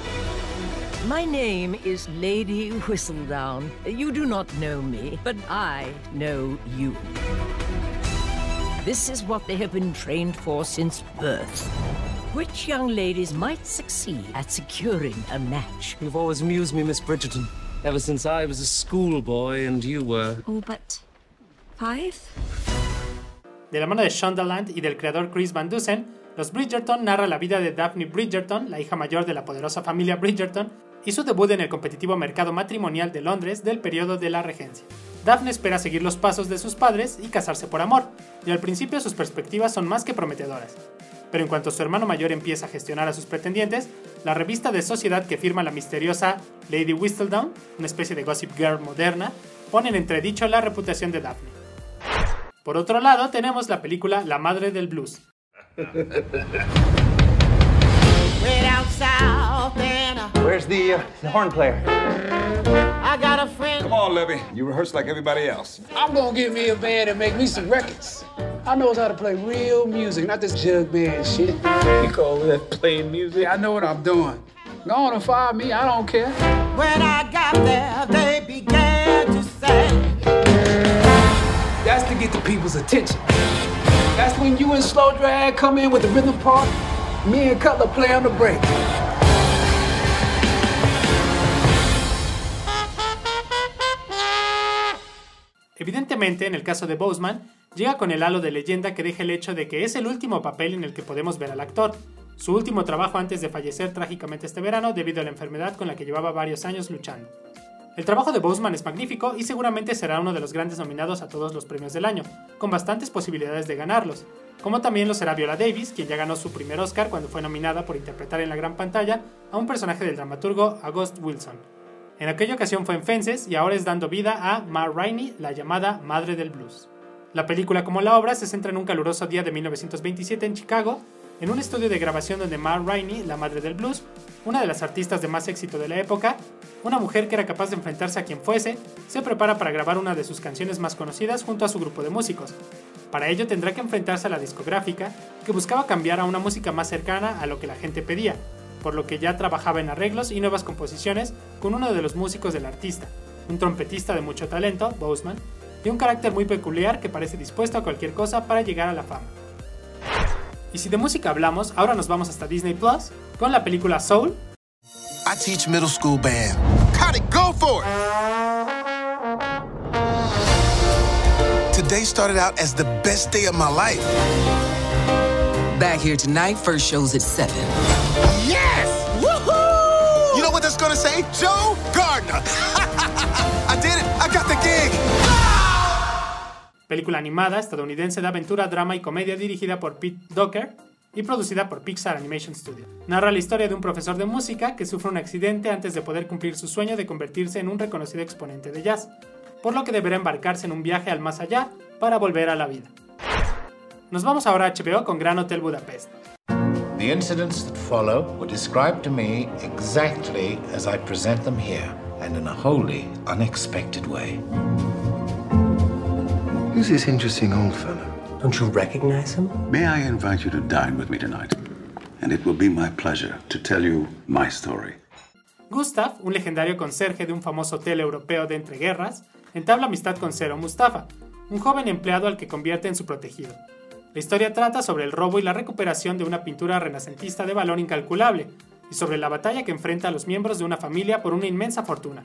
My name is Lady Whistledown. You do not know me, but I know you. This is what they have been trained for since birth. Which young ladies might succeed at securing a match? You've always amused me, Miss Bridgerton. Ever since I was a schoolboy and you were. Oh, but. Five? De la mano de Shondaland y del creador Chris Van Dusen, Los Bridgerton narra la vida de Daphne Bridgerton, la hija mayor de la poderosa familia Bridgerton, y su debut en el competitivo mercado matrimonial de Londres del periodo de la regencia. Daphne espera seguir los pasos de sus padres y casarse por amor, y al principio sus perspectivas son más que prometedoras pero en cuanto su hermano mayor empieza a gestionar a sus pretendientes, la revista de sociedad que firma la misteriosa Lady Whistledown, una especie de gossip girl moderna, pone en entredicho la reputación de Daphne. Por otro lado, tenemos la película La Madre del Blues. Where's the, uh, the horn player? I got a friend. Come on, Levy. You rehearse like everybody else. I'm gonna get me a band and make me some records. I knows how to play real music, not this jug band shit. You call that playing music? I know what I'm doing. Go on and fire me, I don't care. When I got there, they began to say. That's to get the people's attention. That's when you and Slow Drag come in with the rhythm part. Me and Cutler play on the break. Evidentemente, en el caso de Boseman, llega con el halo de leyenda que deja el hecho de que es el último papel en el que podemos ver al actor, su último trabajo antes de fallecer trágicamente este verano debido a la enfermedad con la que llevaba varios años luchando. El trabajo de Boseman es magnífico y seguramente será uno de los grandes nominados a todos los premios del año, con bastantes posibilidades de ganarlos, como también lo será Viola Davis, quien ya ganó su primer Oscar cuando fue nominada por interpretar en la gran pantalla a un personaje del dramaturgo August Wilson. En aquella ocasión fue en Fences y ahora es dando vida a Ma Rainey, la llamada Madre del Blues. La película como la obra se centra en un caluroso día de 1927 en Chicago, en un estudio de grabación donde Ma Rainey, la Madre del Blues, una de las artistas de más éxito de la época, una mujer que era capaz de enfrentarse a quien fuese, se prepara para grabar una de sus canciones más conocidas junto a su grupo de músicos. Para ello tendrá que enfrentarse a la discográfica, que buscaba cambiar a una música más cercana a lo que la gente pedía, por lo que ya trabajaba en arreglos y nuevas composiciones con uno de los músicos del artista, un trompetista de mucho talento, Boseman, y un carácter muy peculiar que parece dispuesto a cualquier cosa para llegar a la fama. Y si de música hablamos, ahora nos vamos hasta Disney Plus con la película Soul. I teach middle school band. Got it, go for it. Today started out as the best day of my life. Back here tonight, first show's at 7. Película animada estadounidense de aventura, drama y comedia dirigida por Pete Docker y producida por Pixar Animation Studio. Narra la historia de un profesor de música que sufre un accidente antes de poder cumplir su sueño de convertirse en un reconocido exponente de jazz, por lo que deberá embarcarse en un viaje al más allá para volver a la vida. Nos vamos ahora a HBO con Gran Hotel Budapest. The incidents that follow were described to me exactly as I present them here, and in a wholly unexpected way. Who's this interesting old fellow? Don't you recognize him? May I invite you to dine with me tonight? And it will be my pleasure to tell you my story. Gustav, un legendario conserje de un famoso hotel europeo de entreguerras, entabla amistad con Zero Mustafa, un joven empleado al que convierte en su protegido. La historia trata sobre el robo y la recuperación de una pintura renacentista de valor incalculable, y sobre la batalla que enfrenta a los miembros de una familia por una inmensa fortuna.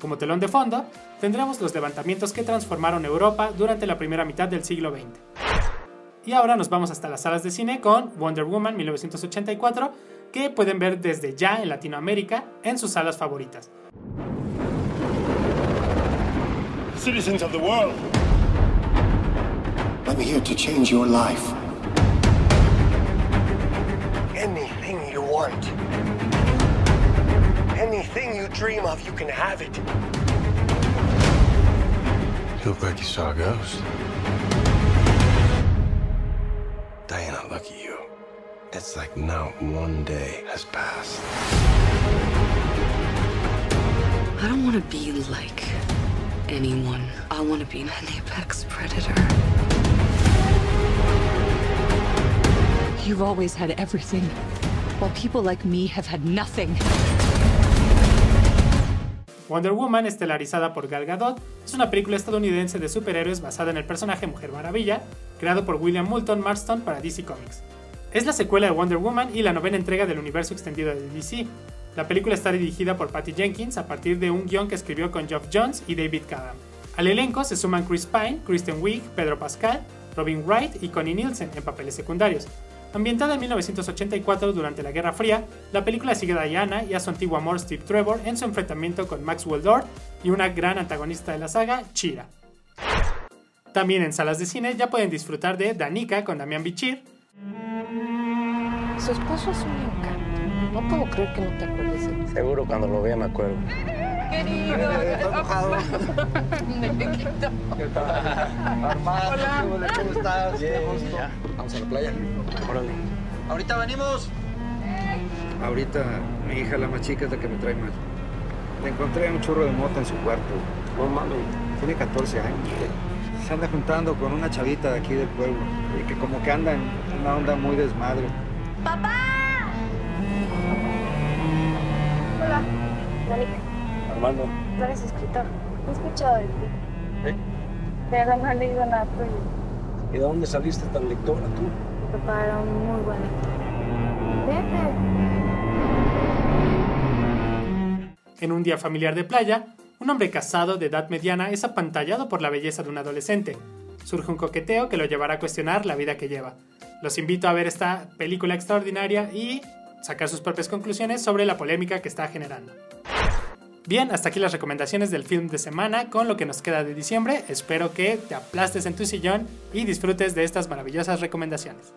Como telón de fondo, tendremos los levantamientos que transformaron Europa durante la primera mitad del siglo XX. Y ahora nos vamos hasta las salas de cine con Wonder Woman 1984, que pueden ver desde ya en Latinoamérica en sus salas favoritas. Citizens of the world, I'm here to change your life. Anything you want. Anything you dream of, you can have it. You look like you saw a ghost. Diana, look at you. It's like not one day has passed. I don't want to be like anyone. I want to be an apex predator. You've always had everything, while people like me have had nothing. Wonder Woman, estelarizada por Gal Gadot, es una película estadounidense de superhéroes basada en el personaje Mujer Maravilla, creado por William Moulton Marston para DC Comics. Es la secuela de Wonder Woman y la novena entrega del universo extendido de DC. La película está dirigida por Patty Jenkins a partir de un guion que escribió con Geoff Jones y David Cadam. Al elenco se suman Chris Pine, Kristen Wiig, Pedro Pascal, Robin Wright y Connie Nielsen en papeles secundarios. Ambientada en 1984 durante la Guerra Fría, la película sigue a Diana y a su antiguo amor Steve Trevor en su enfrentamiento con Maxwell Lord y una gran antagonista de la saga, Chira. También en salas de cine ya pueden disfrutar de Danica con Damián Bichir. Su esposo es un encanto. No puedo creer que no te acuerdes. Seguro cuando lo vea me acuerdo. Querido. Armando, Hola. ¿cómo estás? Bien, Vamos a la playa. Órale. Ahorita venimos. Ahorita mi hija, la más chica, es la que me trae mal. Le encontré un churro de mota en su cuarto. No mames. Tiene 14 años. Se anda juntando con una chavita de aquí del pueblo. Y que como que anda en una onda muy desmadre. ¡Papá! Hola, Danica. Tú eres escritor. He escuchado de ti. ¿Eh? Pero no he leído nada tuyo. ¿Y de dónde saliste tan lectora tú? Mi papá era un muy buen lector. Vete. En un día familiar de playa, un hombre casado de edad mediana es apantallado por la belleza de un adolescente. Surge un coqueteo que lo llevará a cuestionar la vida que lleva. Los invito a ver esta película extraordinaria y sacar sus propias conclusiones sobre la polémica que está generando. Bien, hasta aquí las recomendaciones del film de semana con lo que nos queda de diciembre. Espero que te aplastes en tu sillón y disfrutes de estas maravillosas recomendaciones.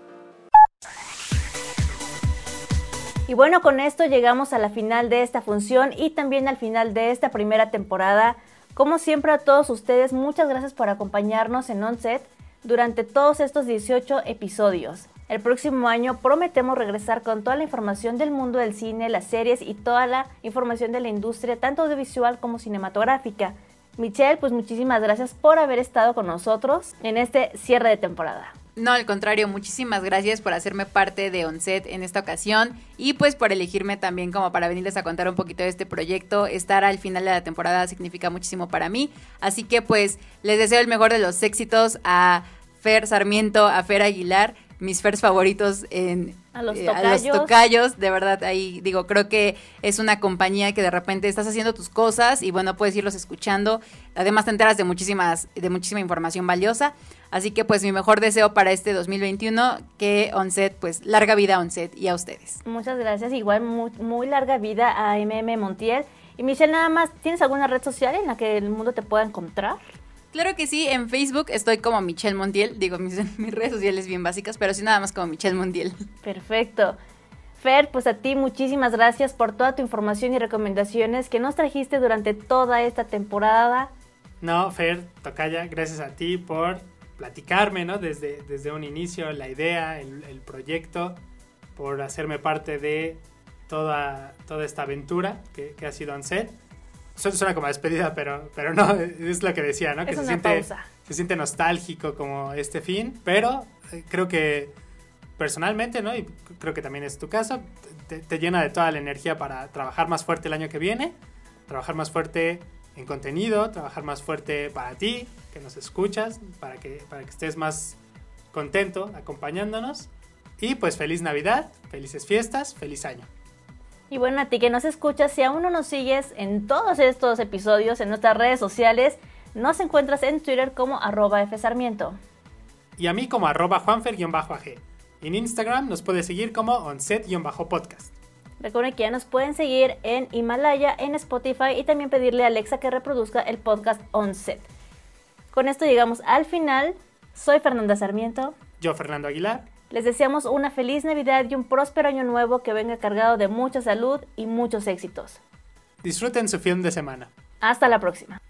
Y bueno, con esto llegamos a la final de esta función y también al final de esta primera temporada. Como siempre a todos ustedes, muchas gracias por acompañarnos en Onset durante todos estos 18 episodios. El próximo año prometemos regresar con toda la información del mundo del cine, las series y toda la información de la industria, tanto audiovisual como cinematográfica. Michelle, pues muchísimas gracias por haber estado con nosotros en este cierre de temporada. No, al contrario, muchísimas gracias por hacerme parte de Onset en esta ocasión y pues por elegirme también como para venirles a contar un poquito de este proyecto. Estar al final de la temporada significa muchísimo para mí, así que pues les deseo el mejor de los éxitos a Fer Sarmiento, a Fer Aguilar, mis Fers favoritos en a los, eh, tocayos. a los tocayos, de verdad, ahí digo, creo que es una compañía que de repente estás haciendo tus cosas y bueno, puedes irlos escuchando. Además te enteras de muchísimas, de muchísima información valiosa. Así que pues mi mejor deseo para este 2021, que Onset, pues larga vida a Onset y a ustedes. Muchas gracias, igual muy, muy larga vida a MM Montiel. Y Michelle, nada más, ¿tienes alguna red social en la que el mundo te pueda encontrar? Claro que sí, en Facebook estoy como Michelle Montiel, digo mis, [laughs] mis redes sociales bien básicas, pero sí nada más como Michelle Montiel. Perfecto. Fer, pues a ti muchísimas gracias por toda tu información y recomendaciones que nos trajiste durante toda esta temporada. No, Fer, Tocaya, gracias a ti por platicarme, ¿no? Desde, desde un inicio, la idea, el, el proyecto, por hacerme parte de toda, toda esta aventura que, que ha sido Onset. Suena, suena como despedida, pero, pero no, [laughs] es lo que decía, ¿no? Que Es se una siente, pausa. se siente nostálgico como este fin, pero eh, creo que personalmente, ¿no? Y creo que también es tu caso, te, te llena de toda la energía para trabajar más fuerte el año que viene, trabajar más fuerte en contenido, trabajar más fuerte para ti, que nos escuchas, para que, para que estés más contento acompañándonos. Y pues feliz Navidad, felices fiestas, feliz año. Y bueno, a ti que nos escuchas, si aún no nos sigues en todos estos episodios en nuestras redes sociales, nos encuentras en Twitter como arroba fsarmiento. Y a mí como arroba juanfer-ag. En Instagram nos puedes seguir como onset-podcast. Recuerden que ya nos pueden seguir en Himalaya, en Spotify y también pedirle a Alexa que reproduzca el podcast On Set. Con esto llegamos al final. Soy Fernanda Sarmiento. Yo, Fernando Aguilar. Les deseamos una feliz Navidad y un próspero año nuevo que venga cargado de mucha salud y muchos éxitos. Disfruten su fin de semana. Hasta la próxima.